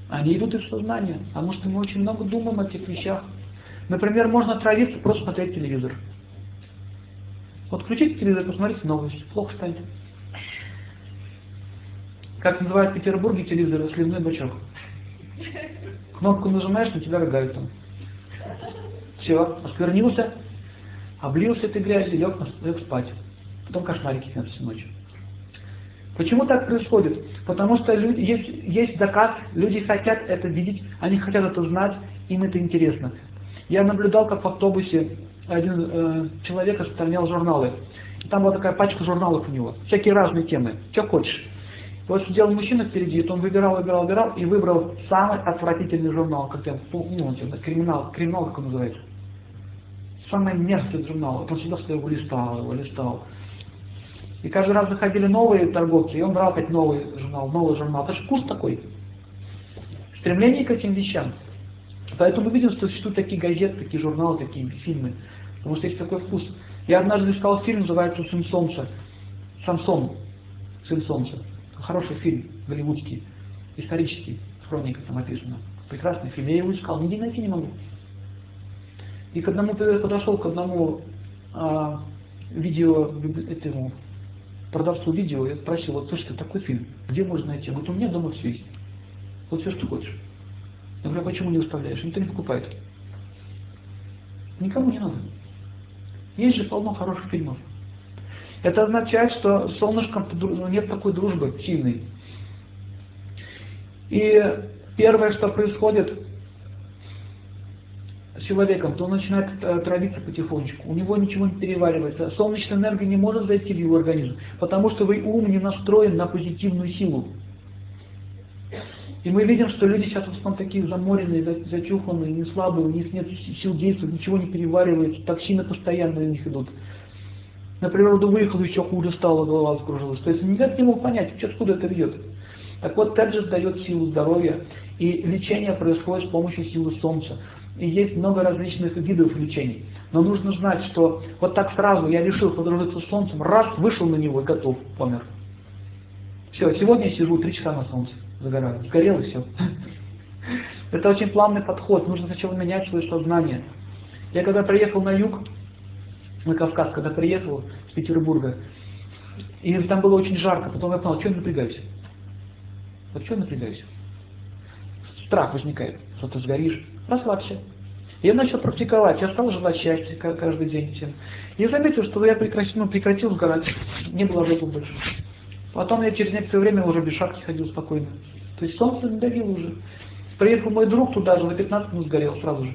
Они идут из сознания, потому что мы очень много думаем о этих вещах. Например, можно отравиться, просто смотреть телевизор. Вот включите телевизор, посмотрите новости, плохо станет. Как называют в Петербурге телевизор, сливной бачок. Кнопку нажимаешь, на тебя рыгают там. Все, осквернился, облился этой грязью, лег, лег спать. Потом кошмарики снятся всю ночь. Почему так происходит? Потому что люди, есть, есть заказ, люди хотят это видеть, они хотят это знать, им это интересно. Я наблюдал, как в автобусе один э, человек распространял журналы. И там была такая пачка журналов у него, всякие разные темы, что хочешь. И вот сидел мужчина впереди, и он выбирал, выбирал, выбирал, и выбрал самый отвратительный журнал, как там, ну, криминал, криминал, как он называется. Самый мерзкий журнал. Вот он всегда его листал, его листал. И каждый раз заходили новые торговцы, и он брал опять новый журнал, новый журнал. Это же вкус такой. Стремление к этим вещам. Поэтому мы видим, что существуют такие газеты, такие журналы, такие фильмы. Потому что есть такой вкус. Я однажды искал фильм, называется «Сын солнца». Самсон. Сын солнца. Хороший фильм, голливудский, исторический, хроника там описана. Прекрасный фильм. Я его искал, нигде найти не могу. И к одному подошел к одному а, видео этому продавцу видео, я спросил, вот слушай, такой фильм, где можно найти? Он говорит, у меня дома все есть. Вот все, что хочешь. Я говорю, а почему не выставляешь? Никто не покупает. Никому не надо. Есть же полно хороших фильмов. Это означает, что с солнышком ну, нет такой дружбы сильной. И первое, что происходит человеком, то он начинает э, травиться потихонечку. У него ничего не переваривается. Солнечная энергия не может зайти в его организм, потому что вы ум не настроен на позитивную силу. И мы видим, что люди сейчас в основном такие заморенные, зачуханные, не слабые, у них нет сил действовать, ничего не переваривается, токсины постоянно на них идут. На природу выехал, еще хуже стало, голова закружилась. То есть никак не мог понять, что откуда это идет. Так вот, также дает силу здоровья, и лечение происходит с помощью силы Солнца. И есть много различных видов лечений. Но нужно знать, что вот так сразу я решил подружиться с Солнцем, раз, вышел на него и готов, помер. Все, сегодня я сижу три часа на Солнце загораю. Сгорел и все. (laughs) Это очень плавный подход. Нужно сначала менять свое сознание. Я когда приехал на юг, на Кавказ, когда приехал с Петербурга, и там было очень жарко, потом я понял, что я напрягаюсь? Вот что я напрягаюсь? Страх возникает, что ты сгоришь. Расслабься. Я начал практиковать, я стал желать счастья каждый день всем. Я заметил, что я прекратил, ну, прекратил сгорать, не было жопы больше. Потом я через некоторое время уже без шапки ходил спокойно. То есть солнце не давило уже. Приехал мой друг туда же, на 15 минут сгорел сразу же.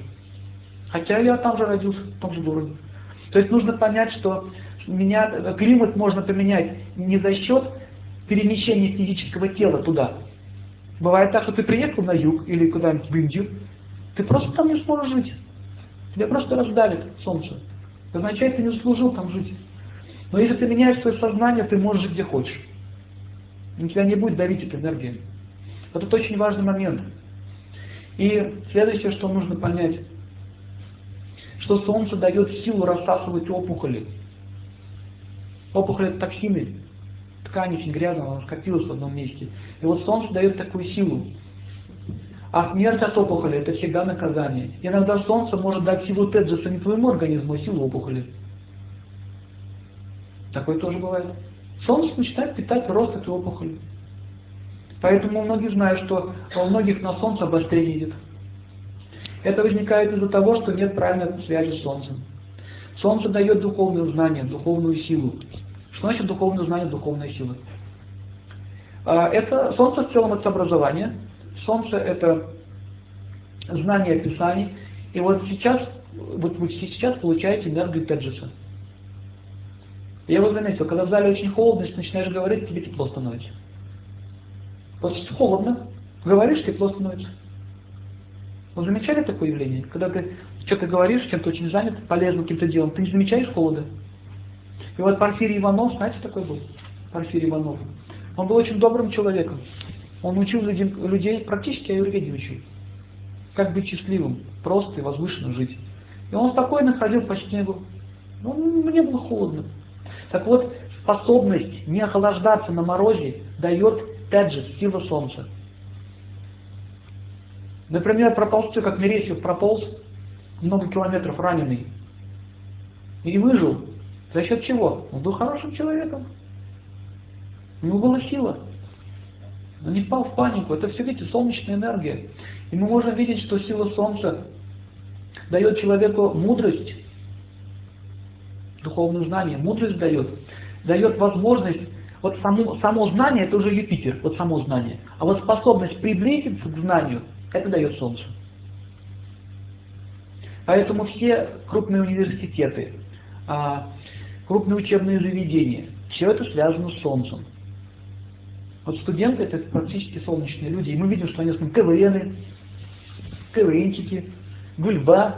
Хотя я там же родился, в том же городе. То есть нужно понять, что меня, климат можно поменять не за счет перемещения физического тела туда. Бывает так, что ты приехал на юг или куда-нибудь в Индию, ты просто там не сможешь жить. Тебя просто раздавит солнце. Это означает, ты не заслужил там жить. Но если ты меняешь свое сознание, ты можешь жить где хочешь. На тебя не будет давить эта энергия. Вот это очень важный момент. И следующее, что нужно понять, что Солнце дает силу рассасывать опухоли. Опухоли это токсины. Ткань очень грязная, она скопилась в одном месте. И вот Солнце дает такую силу. А смерть от опухоли это всегда наказание. Иногда Солнце может дать силу Теджеса не твоему организму, а силу опухоли. Такое тоже бывает. Солнце начинает питать рост этой опухоли. Поэтому многие знают, что у многих на Солнце обострение идет. Это возникает из-за того, что нет правильной связи с Солнцем. Солнце дает духовное знание, духовную силу. Что значит духовное знание, духовная сила? А, это Солнце в целом это образование. Солнце это знание Писаний. И вот сейчас, вот вы сейчас получаете энергию Теджиса. Я вот заметил, когда в зале очень холодно, если начинаешь говорить, тебе тепло становится. Вот холодно, говоришь, тепло становится. Вы замечали такое явление? Когда ты что-то говоришь, чем-то очень занят, полезным каким-то делом, ты не замечаешь холода? И вот Порфирий Иванов, знаете, такой был? Порфирий Иванов. Он был очень добрым человеком. Он учил людей, практически аюрведе учил. Как быть счастливым, просто и возвышенно жить. И он спокойно ходил по снегу. Ну, мне было холодно. Так вот, способность не охлаждаться на морозе дает теджис, сила солнца. Например, проползти, как Мересьев прополз много километров раненый. И выжил. За счет чего? Он был хорошим человеком. У него была сила. Он не впал в панику. Это все, видите, солнечная энергия. И мы можем видеть, что сила Солнца дает человеку мудрость, духовное знание, мудрость дает, дает возможность, вот само, само знание это уже Юпитер, вот само знание, а вот способность приблизиться к знанию, это дает Солнце. Поэтому все крупные университеты, а, крупные учебные заведения, все это связано с Солнцем. Вот студенты это практически солнечные люди, и мы видим, что они с КВНы, КВНчики, гульба,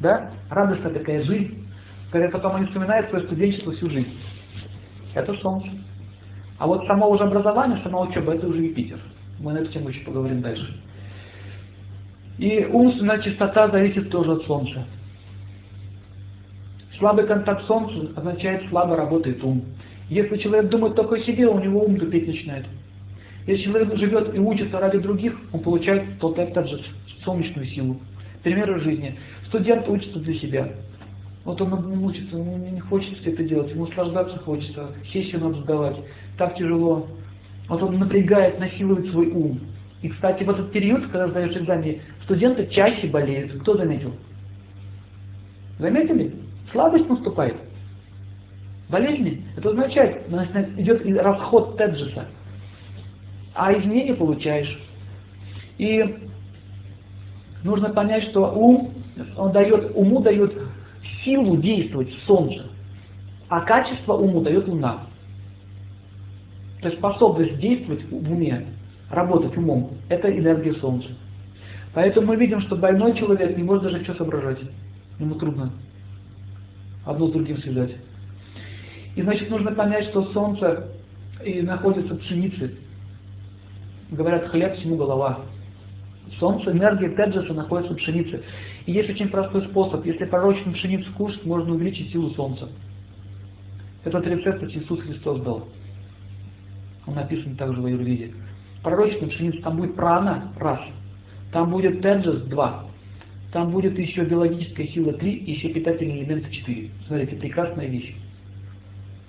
да, радостная такая жизнь, когда потом они вспоминают свое студенчество всю жизнь. Это солнце. А вот само уже образование, сама учеба, это уже Юпитер. Мы на эту тему еще поговорим дальше. И умственная чистота зависит тоже от Солнца. Слабый контакт с Солнцем означает слабо работает ум. Если человек думает только о себе, у него ум тупеть начинает. Если человек живет и учится ради других, он получает тот этот же солнечную силу. Примеры жизни. Студент учится для себя. Вот он учится, ему не хочется это делать, ему наслаждаться хочется, сессию надо сдавать. Так тяжело. Вот он напрягает, насилует свой ум. И, кстати, в этот период, когда сдаешь экзамен, студенты чаще болеют. Кто заметил? Заметили? Слабость наступает. Болезни. Это означает, идет расход теджиса. А изменения получаешь. И нужно понять, что ум, он дает, уму дает силу действовать солнце, а качество уму дает луна. То есть способность действовать в уме, работать умом, это энергия солнца. Поэтому мы видим, что больной человек не может даже что соображать. Ему трудно одно с другим связать. И значит нужно понять, что солнце и находится в пшенице. Говорят, хлеб всему голова. Солнце, энергия Теджеса находится в пшенице. И есть очень простой способ. Если пророчную пшеницу кушать, можно увеличить силу Солнца. Этот рецепт Иисус Христос дал. Он написан также в Аюрведе. Пророчная пшеница, там будет прана, раз. Там будет Теджес, два. Там будет еще биологическая сила три и еще питательные элементы четыре. Смотрите, прекрасная вещь.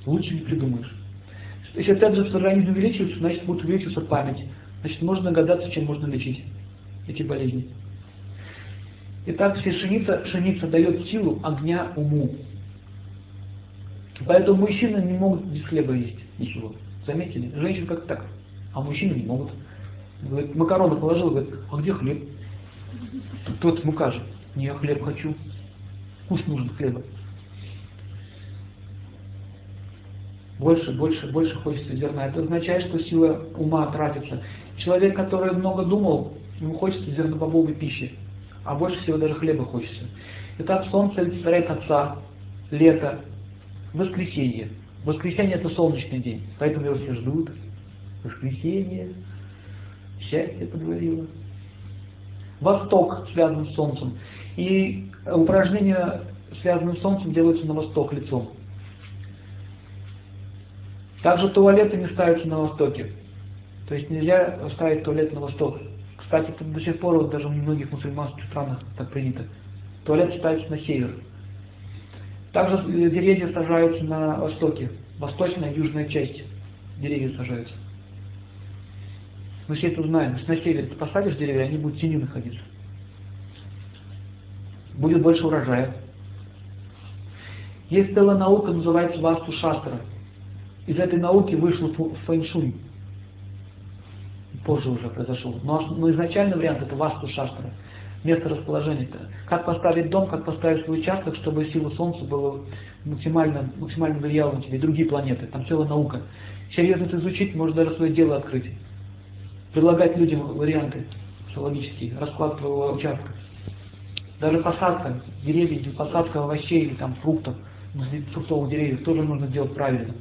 Лучше не придумаешь. Если Теджес в организме увеличивается, значит будет увеличиваться память. Значит, можно догадаться, чем можно лечить эти болезни. Итак, пшеница, пшеница дает силу огня уму. Поэтому мужчины не могут без хлеба есть ничего. Заметили? Женщины как так, а мужчины не могут. Говорит, макароны положил, говорит, а где хлеб? Тот мука же, не я хлеб хочу. Вкус нужен хлеба. Больше, больше, больше хочется зерна. Это означает, что сила ума тратится. Человек, который много думал, ему хочется зернобобовой пищи, а больше всего даже хлеба хочется. Итак, солнце олицетворяет Отца, лето, воскресенье. Воскресенье это солнечный день, поэтому его все ждут. Воскресенье, счастье подвалило. Восток связан с солнцем. И упражнения, связанные с солнцем, делаются на восток лицом. Также туалеты не ставятся на востоке. То есть нельзя ставить туалет на восток. Кстати, это до сих пор вот даже в многих мусульманских странах так принято. Туалет ставится на север. Также деревья сажаются на востоке. Восточная и южная часть деревьев сажаются. Мы все это знаем. Если на севере ты посадишь деревья, они будут тени находиться. Будет больше урожая. Есть целая наука, называется Васту Шастра. Из этой науки вышел фэншуй. позже уже произошел. Но, но изначальный вариант это Васту Шастра, место расположения. Как поставить дом, как поставить свой участок, чтобы сила Солнца было максимально, максимально влияло на тебя и другие планеты. Там целая наука. Серьезно это изучить, можно даже свое дело открыть. Предлагать людям варианты астрологические, расклад твоего участка. Даже посадка деревьев, посадка овощей или там фруктов, фруктовых деревьев тоже нужно делать правильно.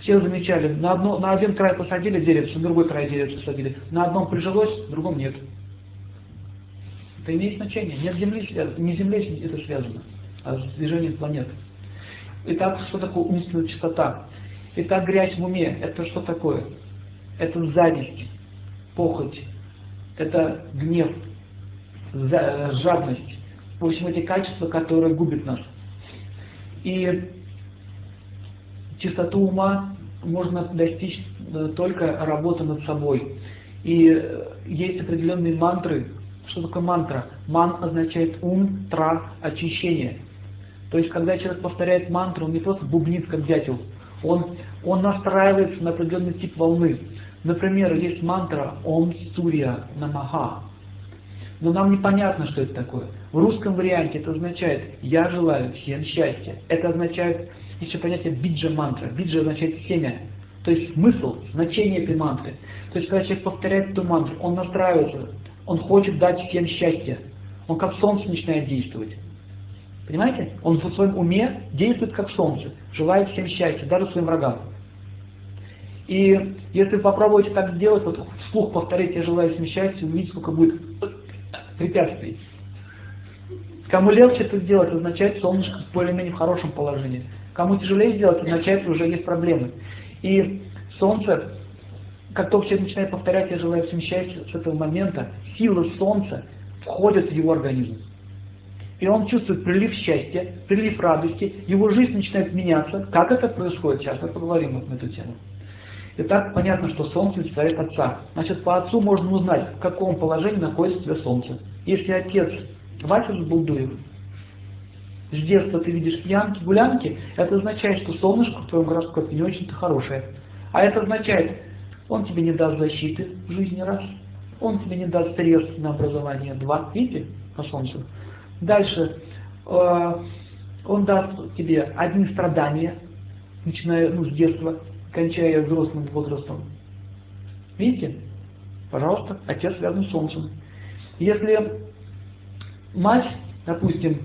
Все замечали, на, одно, на один край посадили деревце, на другой край деревце посадили. На одном прижилось, в другом нет. Это имеет значение. Нет Земли, не Земле это связано, а с движением планет. Итак, что такое умственная чистота? Итак, грязь в уме, это что такое? Это зависть, похоть, это гнев, жадность. В общем, эти качества, которые губят нас. И чистоту ума можно достичь э, только работа над собой. И э, есть определенные мантры. Что такое мантра? Ман означает ум, тра, очищение. То есть, когда человек повторяет мантру, он не просто бубнит, как дятел, он, он настраивается на определенный тип волны. Например, есть мантра Ом Сурья Намаха. Но нам непонятно, что это такое. В русском варианте это означает «я желаю всем счастья». Это означает еще понятие биджа мантра. Биджа означает семя. То есть смысл, значение этой мантры. То есть, когда человек повторяет эту мантру, он настраивается, он хочет дать всем счастье. Он как солнце начинает действовать. Понимаете? Он в своем уме действует как солнце, желает всем счастья, даже своим врагам. И если вы попробуете так сделать, вот вслух повторить «я желаю всем счастья», увидите, сколько будет препятствий. Кому легче это сделать, означает солнышко более-менее в хорошем положении. Кому тяжелее сделать, означает, уже есть проблемы. И Солнце, как только человек начинает повторять «я желаю всем счастья», с этого момента сила Солнца входит в его организм. И он чувствует прилив счастья, прилив радости, его жизнь начинает меняться. Как это происходит? Сейчас мы поговорим вот на эту тему. Итак, понятно, что Солнце олицетворяет Отца. Значит, по Отцу можно узнать, в каком положении находится тебе Солнце. Если Отец Вася Булдуев, с детства ты видишь пьянки, гулянки, это означает, что солнышко в твоем гороскопе не очень-то хорошее. А это означает, он тебе не даст защиты в жизни раз, он тебе не даст средств на образование два, видите, по солнцу. Дальше, э, он даст тебе одни страдания, начиная ну, с детства, кончая взрослым возрастом. Видите? Пожалуйста, отец связан с солнцем. Если мать, допустим,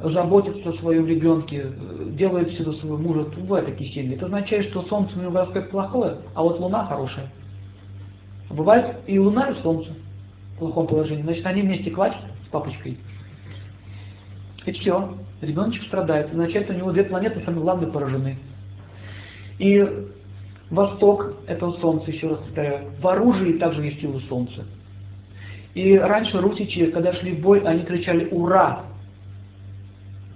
заботится о своем ребенке, делает все за своего мужа, бывают такие семьи. Это означает, что солнце у него аспект плохое, а вот луна хорошая. А бывает и луна, и солнце в плохом положении. Значит, они вместе плачут с папочкой. И все. Ребеночек страдает. Означает, у него две планеты самые главные поражены. И восток этого солнца, еще раз повторяю, в оружии также есть силу солнца. И раньше русичи, когда шли в бой, они кричали «Ура!»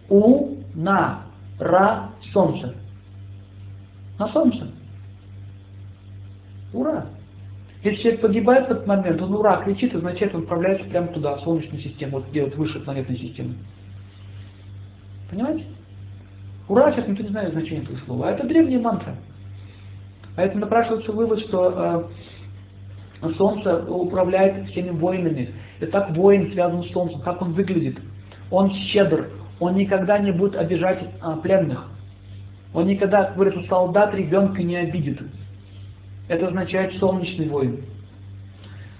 У, на, ра, солнце. На солнце. Ура! Если человек погибает в этот момент, он ура кричит, означает, он отправляется прямо туда, в Солнечную систему, вот где вот выше планетной системы. Понимаете? Ура, сейчас никто не знает значения этого слова. А это древняя мантра. Поэтому напрашивается вывод, что э, Солнце управляет всеми воинами. И так воин связан с Солнцем. Как он выглядит? Он щедр, он никогда не будет обижать а, пленных. Он никогда, как говорится, солдат ребенка не обидит. Это означает солнечный воин.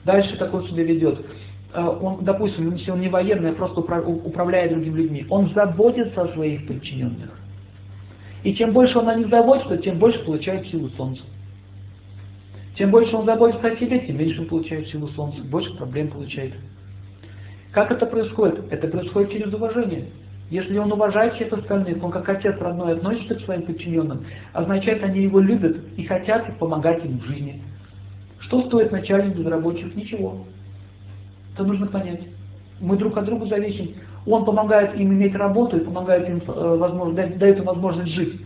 Дальше такой себя ведет. А, он, допустим, если он не военный, а просто управляет другими людьми, он заботится о своих подчиненных. И чем больше он о них заботится, тем больше получает силу солнца. Чем больше он заботится о себе, тем меньше он получает силу солнца, больше проблем получает. Как это происходит? Это происходит через уважение. Если он уважает всех остальных, он как отец родной относится к своим подчиненным, означает, они его любят и хотят помогать им в жизни. Что стоит начальник без рабочих? Ничего. Это нужно понять. Мы друг от друга зависим. Он помогает им иметь работу и помогает им, э, возможно, дает им возможность жить.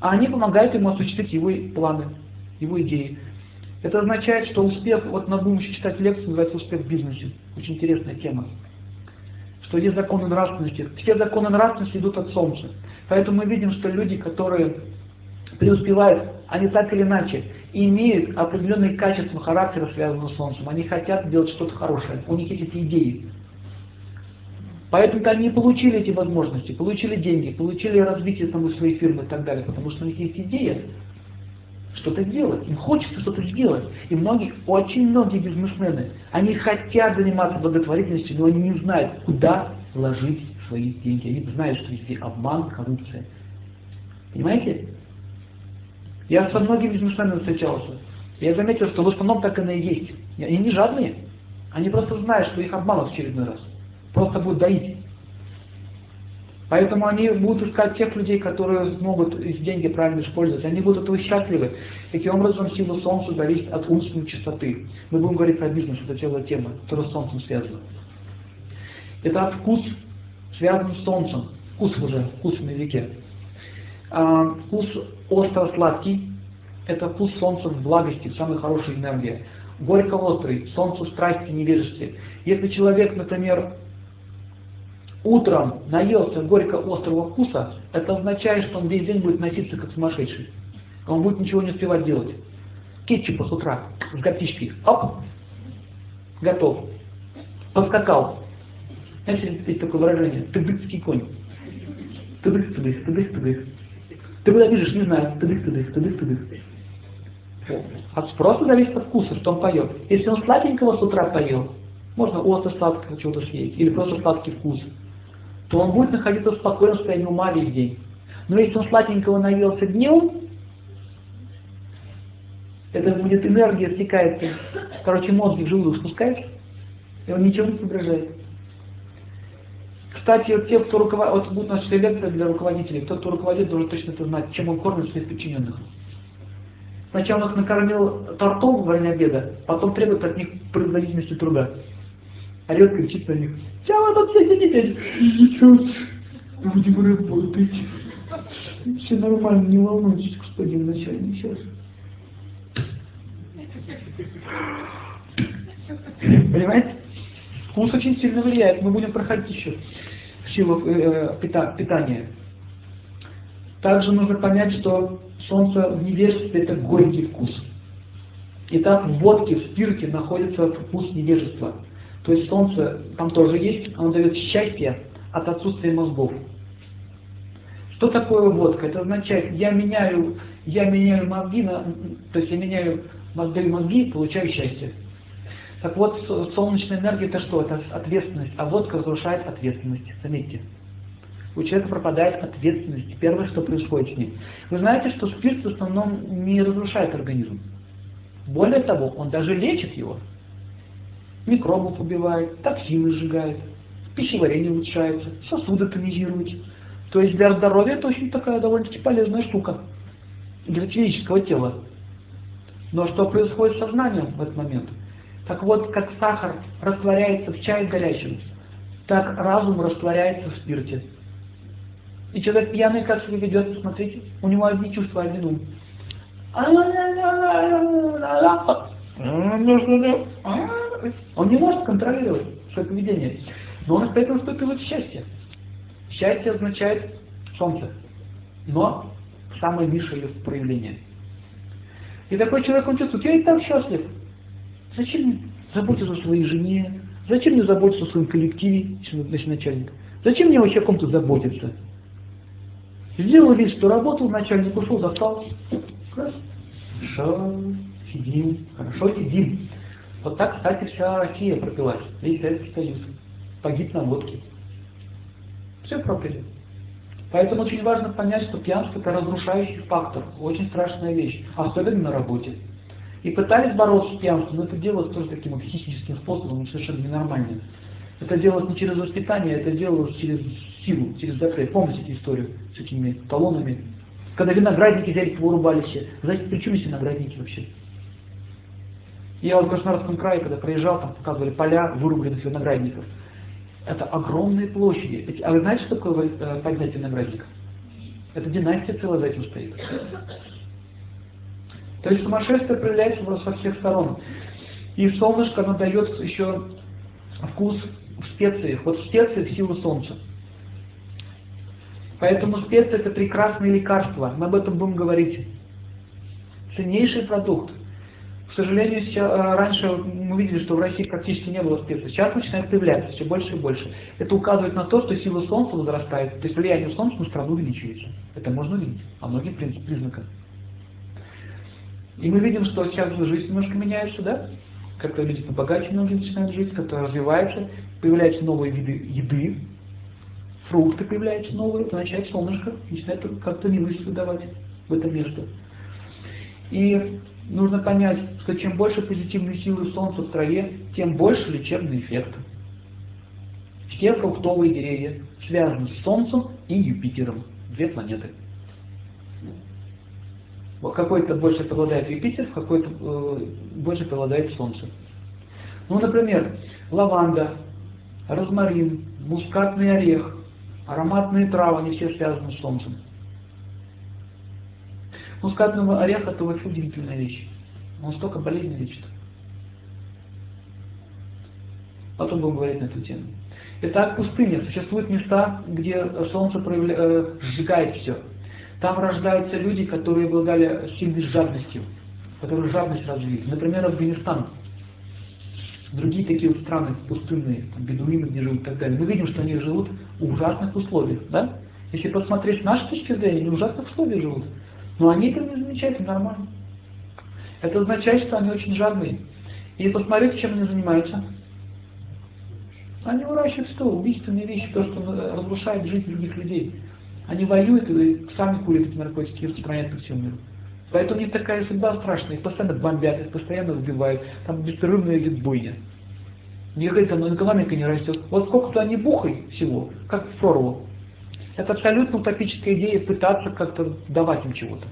А они помогают ему осуществить его планы, его идеи. Это означает, что успех, вот мы будем еще читать лекцию, называется «Успех в бизнесе». Очень интересная тема что есть законы нравственности. Все законы нравственности идут от Солнца. Поэтому мы видим, что люди, которые преуспевают, они так или иначе имеют определенные качества характера, связанные с Солнцем. Они хотят делать что-то хорошее. У них есть эти идеи. Поэтому они получили эти возможности, получили деньги, получили развитие там, своей фирмы и так далее, потому что у них есть идея что-то делать, им хочется что-то сделать. И многие, очень многие бизнесмены, они хотят заниматься благотворительностью, но они не знают, куда вложить свои деньги. Они знают, что везде обман, коррупция. Понимаете? Я со многими бизнесменами встречался. Я заметил, что в основном так оно и есть. Они не жадные. Они просто знают, что их обманут в очередной раз. Просто будут доить. Поэтому они будут искать тех людей, которые смогут эти деньги правильно использовать. Они будут этого счастливы. Таким образом, сила Солнца зависит от умственной чистоты. Мы будем говорить про бизнес, это целая тема, которая с Солнцем связана. Это вкус связан с Солнцем. Вкус уже, вкус на языке. А, вкус остро-сладкий, это вкус солнца в благости, в самой хорошей энергии. Горько-острый, солнце страсти, невежестве. Если человек, например, утром наелся горько-острого вкуса, это означает, что он весь день будет носиться как сумасшедший. Он будет ничего не успевать делать. Кетчупа с утра, с горчички, оп, готов. Поскакал. Знаете, есть такое выражение, тыдыкский конь. Тыдык, тыдык, тыдык, тыдык. Ты куда бежишь, не знаю, тыдык, тыдык, тыдык, тыдык. От спроса зависит от вкуса, что он поет. Если он сладенького с утра поел, можно остро сладкого чего-то съесть, или просто сладкий вкус, то он будет находиться в спокойном состоянии ума весь день. Но если он сладенького наелся днем, это будет энергия стекает, короче, мозг в желудок спускается, и он ничего не соображает. Кстати, вот те, кто руководит, вот будет наша лекция для руководителей, тот, кто руководит, должен точно это знать, чем он кормит своих подчиненных. Сначала он их накормил тортом во время обеда, потом требует от них производительности труда. Орет, кричит на них. Чего вы тут все сидите? Сейчас будем работать. Все нормально, не волнуйтесь, господин начальник, сейчас. Понимаете? Вкус очень сильно влияет. Мы будем проходить еще силу э, пита, питания. Также нужно понять, что солнце в невежестве это горький вкус. Итак, в водке, в спирте находится вкус невежества. То есть солнце там тоже есть, оно дает счастье от отсутствия мозгов. Что такое водка? Это означает, я меняю, я меняю мозги, на, то есть я меняю мозги, мозги, получаю счастье. Так вот, солнечная энергия это что? Это ответственность, а водка разрушает ответственность. Заметьте. У человека пропадает ответственность. Первое, что происходит с ним. Вы знаете, что спирт в основном не разрушает организм. Более того, он даже лечит его. Микробов убивает, токсины сжигает, пищеварение улучшается, сосуды тонизирует. То есть для здоровья это очень такая довольно-таки полезная штука. Для физического тела. Но что происходит с сознанием в этот момент? Так вот, как сахар растворяется в чае горячем, так разум растворяется в спирте. И человек пьяный как себя ведет, посмотрите, у него одни чувства, один ум. Он не может контролировать свое поведение. Но он поэтому вступил в счастье. Счастье означает солнце. Но самое низшее проявление. И такой человек, он чувствует, я и так счастлив. Зачем мне заботиться о своей жене? Зачем мне заботиться о своем коллективе, если начальник? Зачем мне вообще о ком-то заботиться? Сделал вид, что работал, начальник ушел, застал. Хорошо, сидим, хорошо сидим. Вот так, кстати, вся Россия пропилась, весь Советский Союз. Погиб на водке. Все пропили. Поэтому очень важно понять, что пьянство это разрушающий фактор, очень страшная вещь, особенно на работе. И пытались бороться с пьянством, но это делалось тоже таким вот психическим способом, совершенно ненормальным. Это делалось не через воспитание, это делалось через силу, через запрет. Помните историю с этими талонами? Когда виноградники взяли, вырубали все. Знаете, при чем есть виноградники вообще? Я вот в Краснодарском крае, когда проезжал, там показывали поля вырубленных виноградников. Это огромные площади. А вы знаете, что такое э, поднять виноградников? Это династия целая за этим стоит. То есть сумасшествие проявляется со всех сторон. И солнышко, оно дает еще вкус в специях. Вот в силу солнца. Поэтому специи это прекрасное лекарство. Мы об этом будем говорить. Ценнейший продукт. Сожалению, сейчас, э, раньше мы видели, что в России практически не было специй. Сейчас начинает появляться все больше и больше. Это указывает на то, что сила Солнца возрастает, то есть влияние Солнца на страну увеличивается. Это можно видеть по многим признакам. И мы видим, что сейчас жизнь немножко меняется, да? Как-то люди побогаче многие начинают жить, как-то развивается, появляются новые виды еды, фрукты появляются новые, означает солнышко начинает как-то милость выдавать в это место. И нужно понять, что чем больше позитивной силы Солнца в траве, тем больше лечебный эффект. Все фруктовые деревья связаны с Солнцем и Юпитером, две планеты. Какой-то больше преобладает Юпитер, какой-то э, больше преобладает Солнце. Ну, например, лаванда, розмарин, мускатный орех, ароматные травы, они все связаны с Солнцем. Мускатный орех это вообще удивительная вещь. Он столько болезней лечит. Потом будем говорить на эту тему. Итак, пустыня. Существуют места, где солнце проявля... э, сжигает все. Там рождаются люди, которые обладали сильной жадностью, которые жадность развили. Например, Афганистан. Другие такие вот страны пустынные, там, бедуины, где живут и так далее. Мы видим, что они живут в ужасных условиях. Да? Если посмотреть с нашей точки зрения, они в ужасных условиях живут. Но они это не замечают, нормально. Это означает, что они очень жадные. И посмотрите, чем они занимаются. Они выращивают что? Убийственные вещи, то, что разрушает жизнь других людей. Они воюют и сами курят эти наркотики и распространяют по всему миру. Поэтому у них такая судьба страшная. Их постоянно бомбят, их постоянно убивают. Там беспрерывная идет бойня. Никакая там экономика не растет. Вот сколько-то они бухай всего, как в прорву. Это абсолютно утопическая идея пытаться как-то давать им чего-то.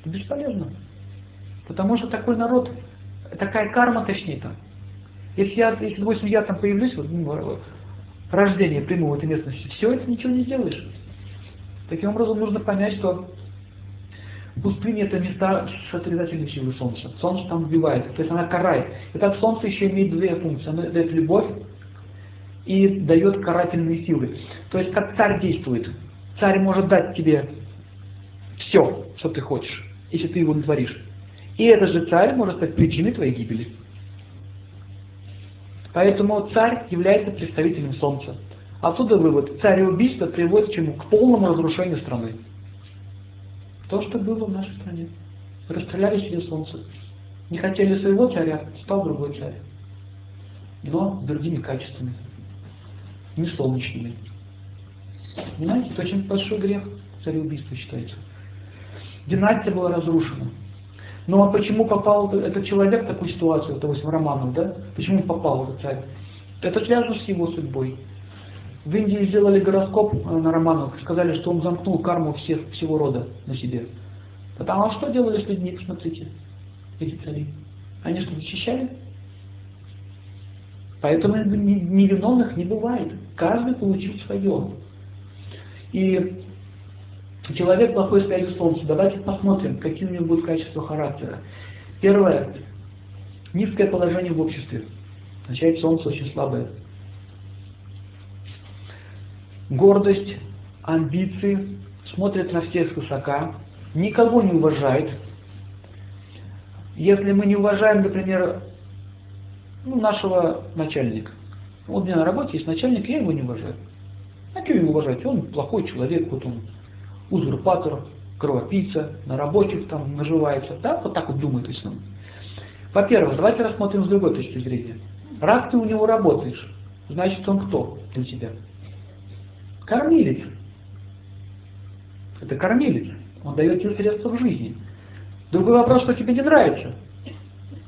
Это бесполезно. Потому что такой народ, такая карма точнее-то. Если я, если, допустим, я там появлюсь, вот, ну, рождение приму в этой местности, все это ничего не сделаешь. Таким образом, нужно понять, что пустыня это места с отрицательной силой Солнца. Солнце там убивает, то есть она карает. И так Солнце еще имеет две функции. Оно дает любовь и дает карательные силы. То есть как царь действует. Царь может дать тебе все, что ты хочешь, если ты его натворишь. И этот же царь может стать причиной твоей гибели. Поэтому царь является представителем солнца. Отсюда вывод. Царь убийство приводит к чему? К полному разрушению страны. То, что было в нашей стране. Расстреляли себе солнце. Не хотели своего царя, стал другой царь. Но другими качествами. Не солнечными. Понимаете, это очень большой грех цареубийства считается. Династия была разрушена. Но а почему попал этот человек в такую ситуацию, это 8 Романов, да? Почему попал этот царь? Это связано с его судьбой. В Индии сделали гороскоп э, на Романов, сказали, что он замкнул карму всех, всего рода на себе. Потому а что делали с людьми, посмотрите, эти цари? Они что, защищали? Поэтому невиновных не бывает. Каждый получил свое. И человек плохой связи с Солнцем. Давайте посмотрим, какие у него будут качества характера. Первое. Низкое положение в обществе. Означает, Солнце очень слабое. Гордость, амбиции, смотрит на всех высока, никого не уважает. Если мы не уважаем, например, ну, нашего начальника. Вот у меня на работе есть начальник, я его не уважаю. А его уважать? Он плохой человек, вот он узурпатор, кровопийца, на рабочих там наживается. Да, вот так вот думает основном. Во-первых, давайте рассмотрим с другой точки зрения. Раз ты у него работаешь, значит он кто для тебя? Кормилец. Это кормилец. Он дает тебе средства в жизни. Другой вопрос, что тебе не нравится.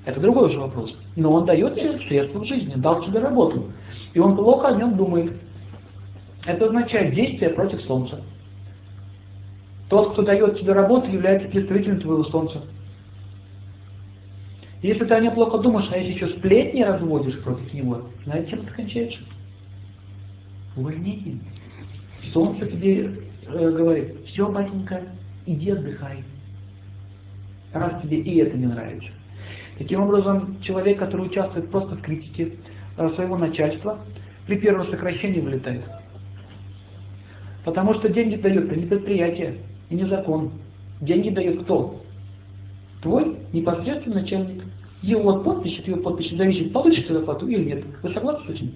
Это другой уже вопрос. Но он дает тебе средства в жизни, дал тебе работу. И он плохо о нем думает. Это означает действие против Солнца. Тот, кто дает тебе работу, является представителем твоего Солнца. Если ты о нем плохо думаешь, а если еще сплетни разводишь против него, знаете, чем это кончается? Увольнением. Солнце тебе э, говорит, все, батенька, иди отдыхай. Раз тебе и это не нравится. Таким образом, человек, который участвует просто в критике э, своего начальства, при первом сокращении вылетает. Потому что деньги дает не предприятие и не закон. Деньги дает кто? Твой непосредственный начальник. Его подпись, от его подписи зависит, получишь ты зарплату или нет. Вы согласны с этим?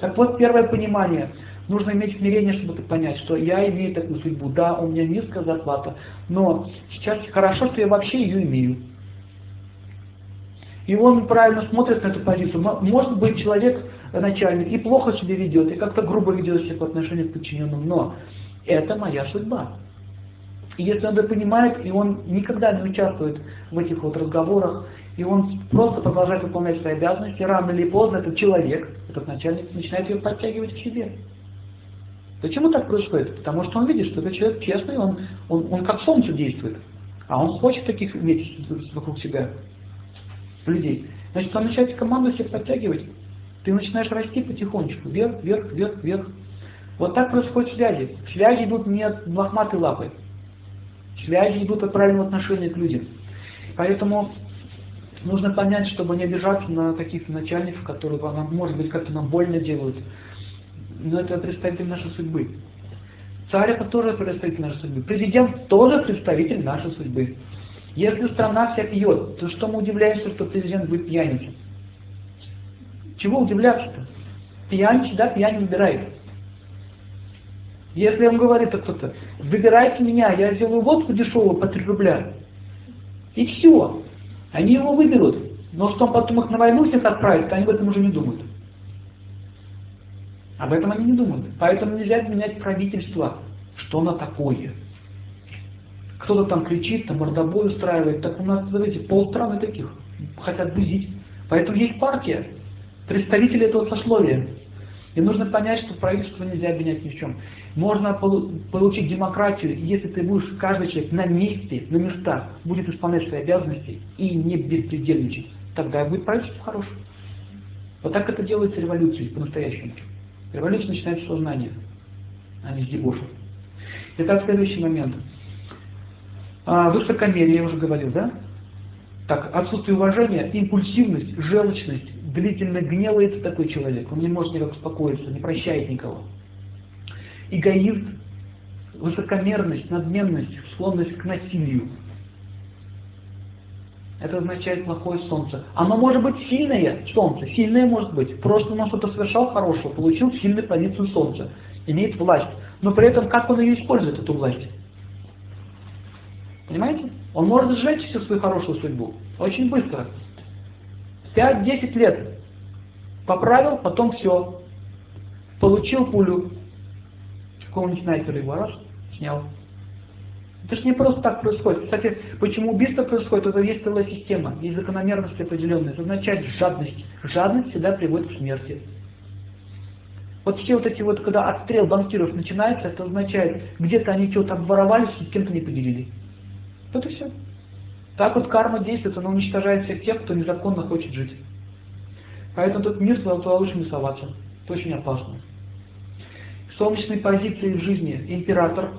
Так вот, первое понимание. Нужно иметь смирение, чтобы понять, что я имею такую судьбу. Да, у меня низкая зарплата, но сейчас хорошо, что я вообще ее имею. И он правильно смотрит на эту позицию. Может быть, человек, начальник, и плохо себя ведет, и как-то грубо ведет себя по отношению к подчиненным, но это моя судьба. И если он это понимает, и он никогда не участвует в этих вот разговорах, и он просто продолжает выполнять свои обязанности, рано или поздно этот человек, этот начальник, начинает ее подтягивать к себе. Почему так происходит? Потому что он видит, что этот человек честный, он, он, он как солнце действует. А он хочет таких иметь вокруг себя людей. Значит, он начинает команду всех подтягивать. Ты начинаешь расти потихонечку, вверх, вверх, вверх, вверх. Вот так происходит связи. Связи идут не от лохматой лапы. Связи идут от правильного отношения к людям. Поэтому нужно понять, чтобы не обижаться на каких-то начальников, которые, может быть, как-то нам больно делают. Но это представитель нашей судьбы. Царь это тоже представитель нашей судьбы. Президент тоже представитель нашей судьбы. Если страна вся пьет, то что мы удивляемся, что президент будет пьяницей? Чего удивляться-то? Пьяница, да, пьян выбирает. Если он говорит кто-то, выбирайте меня, я сделаю водку дешевую по 3 рубля. И все. Они его выберут. Но что он потом их на войну всех отправит, они об этом уже не думают. Об этом они не думают. Поэтому нельзя менять правительство. Что оно такое? Кто-то там кричит, там мордобой устраивает. Так у нас, смотрите, полстраны таких хотят бузить. Поэтому есть партия, представители этого сословия. И нужно понять, что правительство нельзя обвинять ни в чем. Можно получить демократию, если ты будешь, каждый человек на месте, на местах, будет исполнять свои обязанности и не беспредельничать. Тогда будет правительство хорошее. Вот так это делается революцией по-настоящему. Революция начинается с сознания, а не с дебошев. Итак, следующий момент. А, высокомерие, я уже говорил, да? Так, отсутствие уважения, импульсивность, желчность, длительно гневается такой человек, он не может никак успокоиться, не прощает никого. Эгоизм, высокомерность, надменность, склонность к насилию. Это означает плохое солнце. Оно может быть сильное солнце, сильное может быть. Просто он что-то совершал хорошего, получил сильную позицию солнца, имеет власть. Но при этом как он ее использует, эту власть? Понимаете? Он может сжечь всю свою хорошую судьбу. Очень быстро. 5-10 лет. Поправил, потом все. Получил пулю. Какого-нибудь снайпера его раз, снял. Это же не просто так происходит. Кстати, почему убийство происходит, это есть целая система, есть закономерности определенные. Это означает жадность. Жадность всегда приводит к смерти. Вот все вот эти вот, когда отстрел банкиров начинается, это означает, где-то они что-то обворовались и с кем-то не поделили. Вот и все. Так вот карма действует, она уничтожает всех тех, кто незаконно хочет жить. Поэтому тут мир туда лучше не соваться. Это очень опасно. Солнечные позиции в жизни. Император,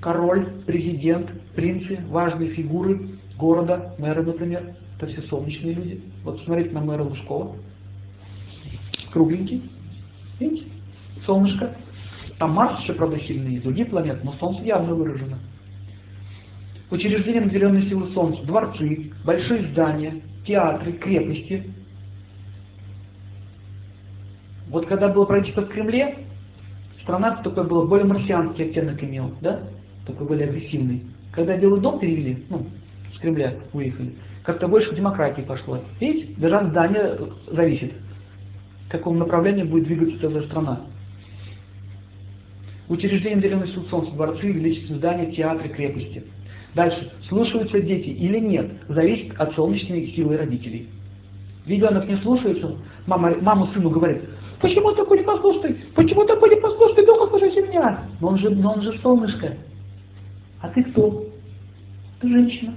король, президент, принцы, важные фигуры города, мэры, например. Это все солнечные люди. Вот смотрите на мэра Лужкова. Кругленький. Видите? Солнышко. Там Марс еще, правда, сильный, и другие планеты, но Солнце явно выражено учреждением зеленой силы Солнца, дворцы, большие здания, театры, крепости. Вот когда было правительство в Кремле, страна такой была более марсианский оттенок имел, да? Такой более агрессивный. Когда Белый дом перевели, ну, с Кремля выехали, как-то больше демократии пошло. Видите, даже от здания зависит, в каком направлении будет двигаться целая страна. Учреждение зеленой силы Солнца, дворцы, величественные здания, театры, крепости – Дальше. Слушаются дети или нет, зависит от солнечной силы родителей. Ребенок не слушается, мама, мама сыну говорит, почему такой непослушный, почему такой непослушный, дух послушайся меня. Но он же, но он же солнышко. А ты кто? Ты женщина.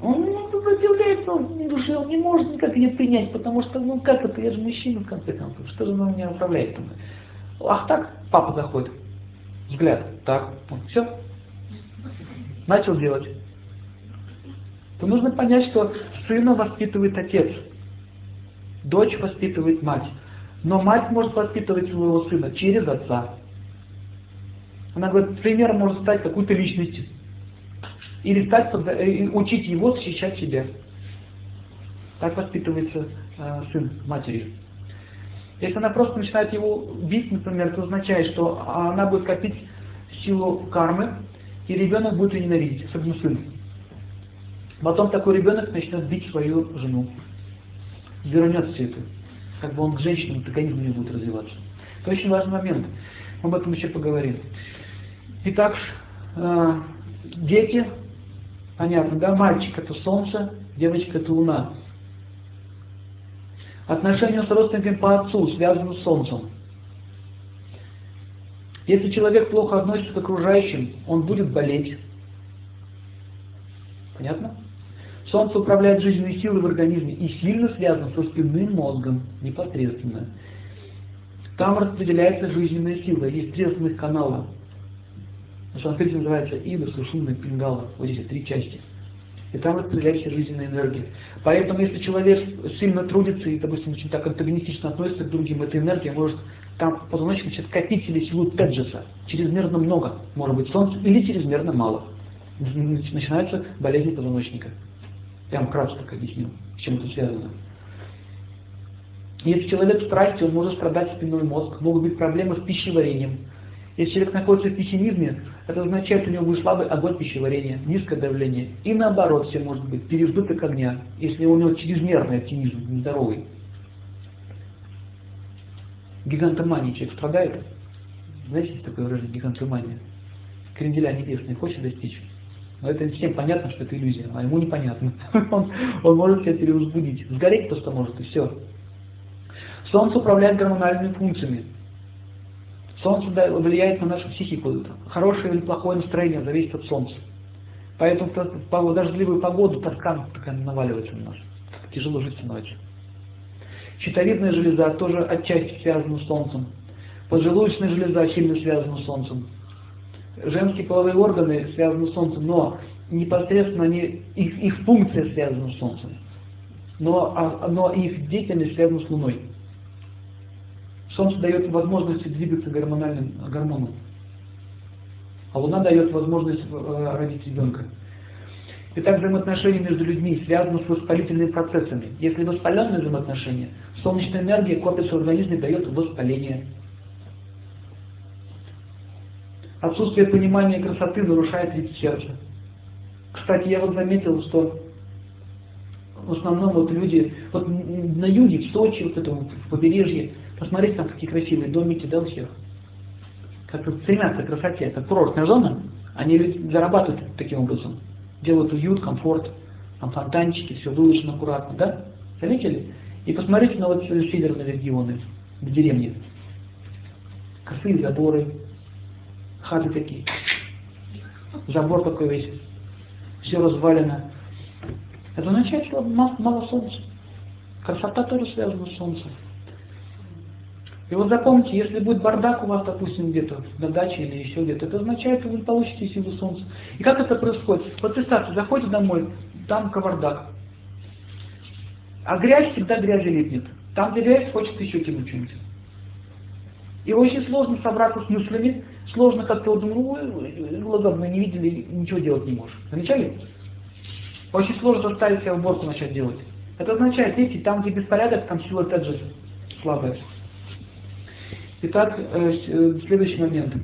Он не сопротивляется в душе, он не может никак ее принять, потому что, ну как это, я же мужчина в конце концов, что же он меня управляет? Ах так, папа заходит, взгляд, так, все, начал делать, то нужно понять, что сына воспитывает отец, дочь воспитывает мать. Но мать может воспитывать своего сына через отца. Она говорит, примером может стать какую-то личность. Или стать, э, учить его защищать себя. Так воспитывается э, сын матерью. Если она просто начинает его бить, например, это означает, что она будет копить силу кармы, и ребенок будет ее ненавидеть, особенно сын. Потом такой ребенок начнет бить свою жену. Вернет все это. Как бы он к женщинам антагонизм не будет развиваться. Это очень важный момент. Мы об этом еще поговорим. Итак, э, дети, понятно, да, мальчик это солнце, девочка это луна. Отношения с родственниками по отцу связаны с солнцем. Если человек плохо относится к окружающим, он будет болеть. Понятно? Солнце управляет жизненной силой в организме и сильно связано со спинным мозгом непосредственно. Там распределяется жизненная сила. Есть три основных канала. На санскрите называется Ида, Сушуна, Пингала. Вот эти три части. И там распределяется жизненная энергия. Поэтому, если человек сильно трудится и, допустим, очень так антагонистично относится к другим, эта энергия может там позвоночник начнет копить себе силу Теджеса. Чрезмерно много, может быть, солнца, или чрезмерно мало. Начинаются болезни позвоночника. Я вам так объясню, с чем это связано. Если человек в страсти, он может страдать спинной мозг, могут быть проблемы с пищеварением. Если человек находится в пессимизме, это означает, у него будет слабый огонь пищеварения, низкое давление. И наоборот, все может быть переизбыток огня, если у него чрезмерный оптимизм, нездоровый. Гигантомания человек страдает. Знаете, есть такое выражение гигантомания? Кренделя небесные хочет достичь. Но это всем понятно, что это иллюзия, а ему непонятно. (laughs) он, он может себя переузбудить. Сгореть просто может, и все. Солнце управляет гормональными функциями. Солнце влияет на нашу психику. Хорошее или плохое настроение зависит от Солнца. Поэтому в дождливую погоду тоска такая наваливается на нас. Тяжело жить становится. Щитовидная железа тоже отчасти связана с Солнцем. Поджелудочная железа сильно связана с Солнцем. Женские половые органы связаны с Солнцем, но непосредственно они, их, их функция связана с Солнцем. Но, а, но их деятельность связана с Луной. Солнце дает возможность двигаться гормональным гормоном. А Луна дает возможность э, родить ребенка. Итак, взаимоотношения между людьми связаны с воспалительными процессами. Если воспаленные взаимоотношения, солнечная энергия копится в организме и дает воспаление. Отсутствие понимания красоты нарушает вид сердца. Кстати, я вот заметил, что в основном вот люди, вот на юге, в Сочи, вот это вот, в побережье, посмотрите там какие красивые домики, да, у всех. Как стремятся к красоте. Это курортная зона, они зарабатывают таким образом делают уют, комфорт, там фонтанчики, все выложено аккуратно, да? Заметили? И посмотрите на вот северные регионы, в деревне. Косые заборы, хаты такие. Забор такой весь. Все развалено. Это означает, что мало солнца. Красота тоже связана с солнцем. И вот запомните, если будет бардак у вас, допустим, где-то на даче или еще где-то, это означает, что вы получите силу солнца. И как это происходит? Вот представьте, заходите домой, там кавардак. А грязь всегда грязи липнет. Там, где грязь, хочется еще кинуть что-нибудь. И очень сложно собраться с мыслями, сложно как-то, вот, ну, ладно, мы не видели, ничего делать не можешь. Замечали? Очень сложно заставить себя уборку начать делать. Это означает, видите, там, где беспорядок, там сила опять же слабая. Итак, э, э, следующий момент.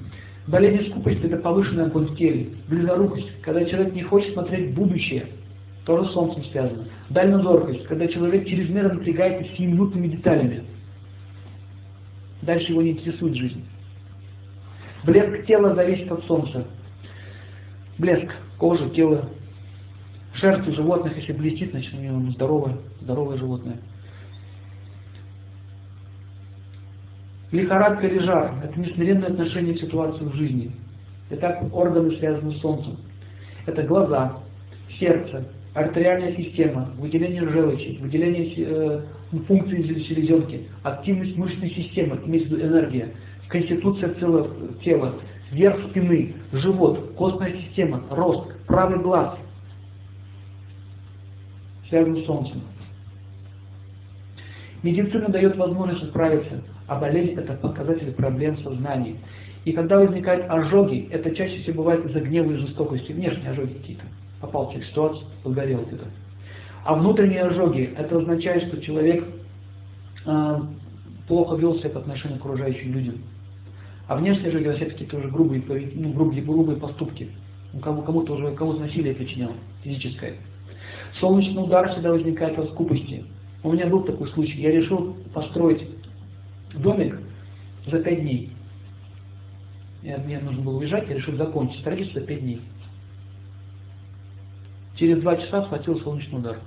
Болезнь скупости – это повышенная огонь в теле. Близорукость, когда человек не хочет смотреть будущее, тоже с солнцем связано. Дальнозоркость, когда человек чрезмерно напрягается сиюминутными деталями. Дальше его не интересует жизнь. Блеск тела зависит от солнца. Блеск кожи, тела. Шерсть у животных, если блестит, значит у него здоровое, здоровое животное. Лихорадка или жар – это несмиренное отношение к ситуации в жизни. Итак, органы связаны с Солнцем. Это глаза, сердце, артериальная система, выделение желчи, выделение э, функций селезенки, активность мышечной системы, имеется в виду энергия, конституция целого тела, верх спины, живот, костная система, рост, правый глаз, связан с Солнцем. Медицина дает возможность справиться а болезнь – это показатель проблем сознания. И когда возникают ожоги, это чаще всего бывает из-за гнева и жестокости, внешние ожоги какие-то. Попал в ситуацию, погорел где-то. А внутренние ожоги, это означает, что человек э, плохо вел себя по отношению к окружающим людям. А внешние ожоги, все-таки тоже грубые, ну, грубые, грубые поступки. Ну, кому, кому-то уже кому-то насилие причинял, физическое. Солнечный удар всегда возникает от скупости. У меня был такой случай. Я решил построить домик за пять дней. Я, мне нужно было уезжать, я решил закончить строительство пять дней. Через два часа схватил солнечный удар.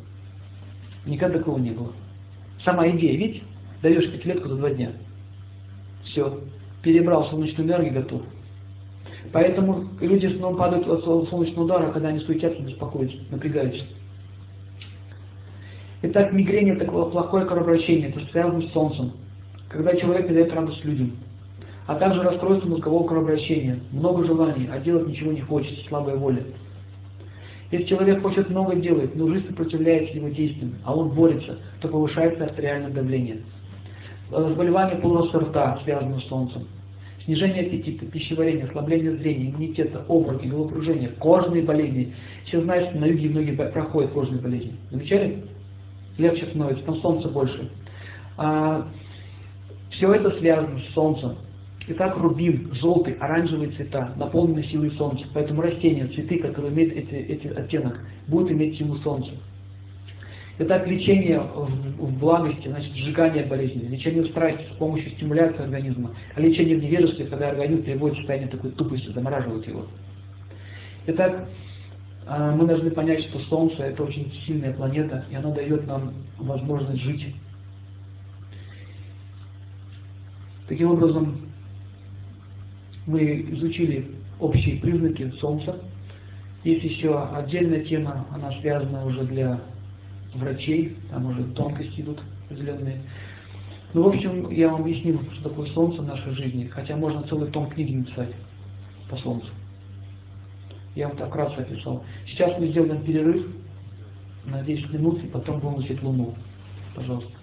Никогда такого не было. Сама идея, видите, даешь пятилетку за два дня. Все, перебрал солнечную энергию, готов. Поэтому люди основном падают от солнечного удара, когда они суетятся, беспокоятся, напрягаются. Итак, мигрень это плохое кровообращение, это связано с солнцем. Когда человек не дает радость людям. А также расстройство мозгового кровообращения, много желаний, а делать ничего не хочет, слабая воля. Если человек хочет много делать, но жизнь сопротивляется его действиям, а он борется, то повышается артериальное давление. Заболевание полости рта связано с солнцем. Снижение аппетита, пищеварения, ослабление зрения, иммунитета, обмороки, головокружения, кожные болезни. Все знают, что на юге многие проходят кожные болезни. Замечали? Легче становится, там солнца больше. А, все это связано с солнцем. Итак, рубин, желтый, оранжевый цвета, наполнены силой солнца. Поэтому растения, цветы, которые имеют эти, эти оттенок, будут иметь силу солнца. Итак, лечение в, в благости, значит, сжигание болезни, лечение в страсти с помощью стимуляции организма, а лечение в невежестве, когда организм приводит в состояние такой тупости, замораживает его. Итак, а, мы должны понять, что Солнце это очень сильная планета, и она дает нам возможность жить. Таким образом, мы изучили общие признаки Солнца. Есть еще отдельная тема, она связана уже для врачей, там уже тонкости идут определенные. Ну, в общем, я вам объяснил, что такое Солнце в нашей жизни, хотя можно целый том книги написать по Солнцу. Я вам так вкратце описал. Сейчас мы сделаем перерыв на 10 минут, и потом будем учить Луну. Пожалуйста.